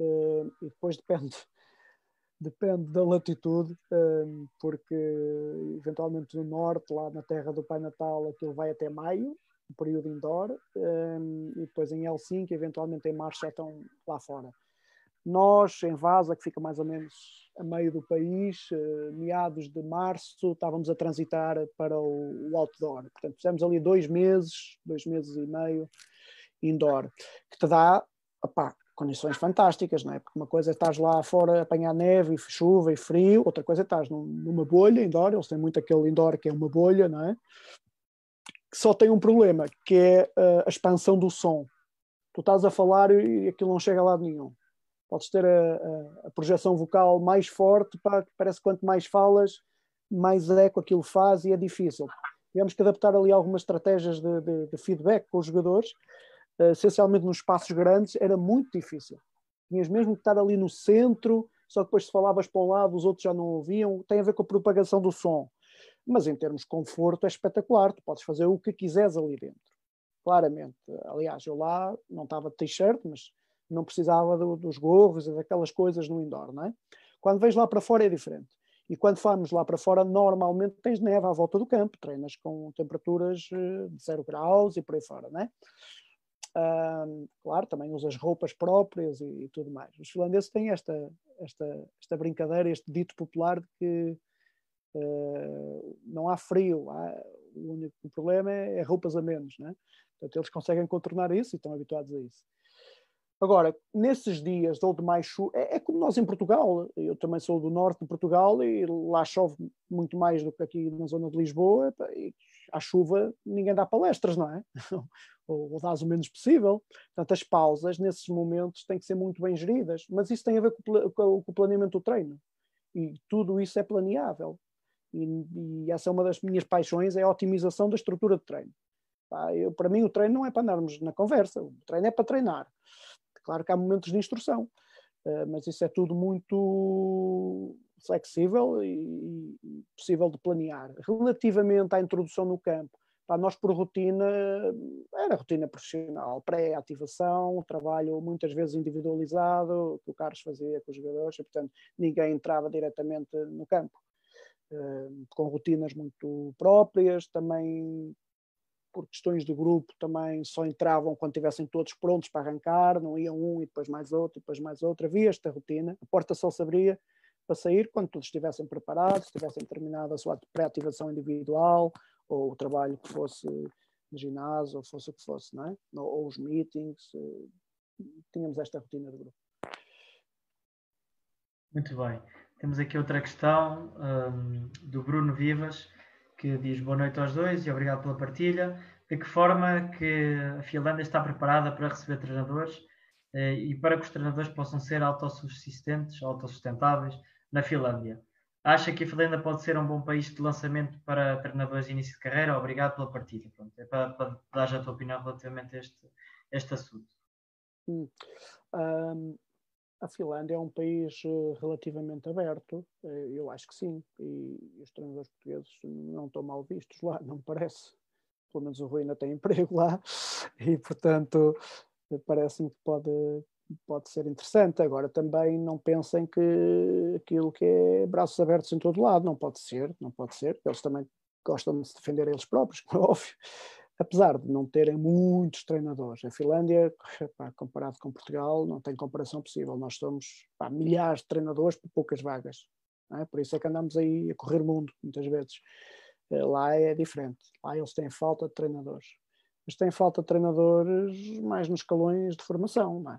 C: uh, e depois depende, depende da latitude, uh, porque eventualmente no norte, lá na terra do Pai Natal, aquilo vai até maio, o período indoor, e depois em Helsinki, eventualmente em março já estão lá fora. Nós, em Vaza, que fica mais ou menos a meio do país, uh, meados de março, estávamos a transitar para o, outdoor. Portanto, fizemos ali dois meses, dois meses e meio indoor, que te dá opá, condições fantásticas, não é? Porque uma coisa é estás lá fora a apanhar neve e chuva e frio, outra coisa é estás num, numa bolha indoor, eles têm muito aquele indoor que é uma bolha, não é? Que só tem um problema, que é uh, a expansão do som. Tu estás a falar e aquilo não chega a lado nenhum podes ter a, a, a projeção vocal mais forte, pá, parece que quanto mais falas, mais eco aquilo faz e é difícil. Tivemos que adaptar ali algumas estratégias de, de, de feedback com os jogadores, uh, essencialmente nos espaços grandes, era muito difícil. Tinhas mesmo que estar ali no centro, só que depois se falavas para um lado, os outros já não ouviam, tem a ver com a propagação do som. Mas em termos de conforto é espetacular, tu podes fazer o que quiseres ali dentro. Claramente. Aliás, eu lá não estava de t-shirt, mas não precisava do, dos gorros e daquelas coisas no indoor, não é? Quando vais lá para fora é diferente. E quando vamos lá para fora, normalmente tens neve à volta do campo, treinas com temperaturas eh, de 0 graus e por aí fora, não é? Uh, claro, também usas roupas próprias e, e, tudo mais. Os finlandeses têm esta, esta, esta brincadeira, este dito popular de que uh, não há frio, há, o único problema é, é roupas a menos, né? Portanto, eles conseguem contornar isso e estão habituados a isso. Agora, nesses dias de mais chuva, é, é, como nós em Portugal, eu também sou do norte de Portugal e lá chove muito mais do que aqui na zona de Lisboa, e à chuva ninguém dá palestras, não é? ou, ou dás o menos possível. Portanto, as pausas nesses momentos têm que ser muito bem geridas, mas isso tem a ver com, com, com o planeamento do treino. E tudo isso é planeável. E, e, essa é uma das minhas paixões, é a otimização da estrutura de treino. eu, para mim o treino não é para andarmos na conversa, o treino é para treinar. Claro que há momentos de instrução, uh, mas isso é tudo muito flexível e, possível de planear. Relativamente à introdução no campo, nós por rotina, era rotina profissional, pré-ativação, trabalho muitas vezes individualizado, que o Carlos fazia com os jogadores, e portanto ninguém entrava diretamente no campo. Uh, com rotinas muito próprias, também por questões de grupo também só entravam quando estivessem todos prontos para arrancar, não iam um e depois mais outro, e depois mais outro. Havia esta rotina, a porta só se abria para sair quando todos estivessem preparados, tivessem terminado a sua pré-ativação individual ou o trabalho que fosse no ginásio, ou fosse o que fosse, não é? ou, ou os meetings, eh, tínhamos esta rotina de grupo.
B: Muito bem. Temos aqui outra questão um, do Bruno Vivas que diz boa noite aos dois e obrigado pela partilha. De que forma que a Finlândia está preparada para receber treinadores eh, e para que os treinadores possam ser autossubsistentes, autossustentáveis na Finlândia? Acha que a Finlândia pode ser um bom país de lançamento para treinadores de início de carreira? Obrigado pela partilha. Pronto, é para, para dar a tua opinião relativamente a este, este assunto.
C: Hum. Um, A Finlândia é um país eh, relativamente aberto, eh, eu acho que sim, e os treinadores portugueses não estão mal vistos lá, não parece. Pelo menos o Rui ainda tem emprego lá, e portanto parece-me que pode, pode ser interessante. Agora também não pensem que aquilo que é braços abertos em todo lado, não pode ser, não pode ser, eles também gostam de se defender eles próprios, como é óbvio, apesar de não terem muitos treinadores. A Finlândia, pá, comparado com Portugal, não tem comparação possível. Nós somos pá, milhares de treinadores por poucas vagas. É? Por isso é que andamos aí a correr mundo, muitas vezes. Eh, lá é diferente. Lá eles têm falta de treinadores. Mas têm falta de treinadores mais nos escalões de formação. É?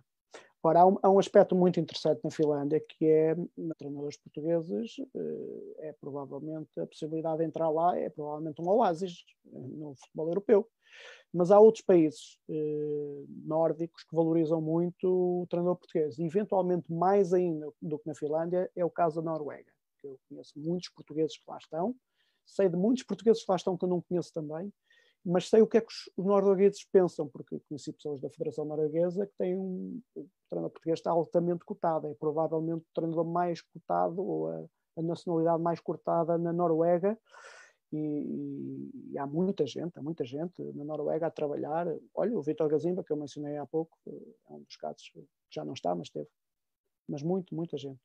C: Ora, há um, há um, aspecto muito interessante na Finlândia que é, treinadores portugueses, eh, é provavelmente a possibilidade de entrar lá, é provavelmente um oásis eh, no futebol europeu. Mas há outros países eh, nórdicos que valorizam muito o treinador português. E, eventualmente, mais ainda do que na Finlândia, é o caso da Noruega. Eu conheço muitos portugueses que lá estão, sei de muitos portugueses que lá estão que eu não conheço também, mas sei o que é que os noruegueses pensam, porque conheci pessoas da Federação Norueguesa que têm um. O treinador português está altamente cotado, é provavelmente o treinador mais cotado, ou a, a nacionalidade mais cortada na Noruega. E, e, e, há muita gente, há muita gente na Noruega a trabalhar. Olha, o Vitor Gazimba, que eu mencionei há pouco, é um dos casos que já não está, mas teve. Mas muito, muita gente.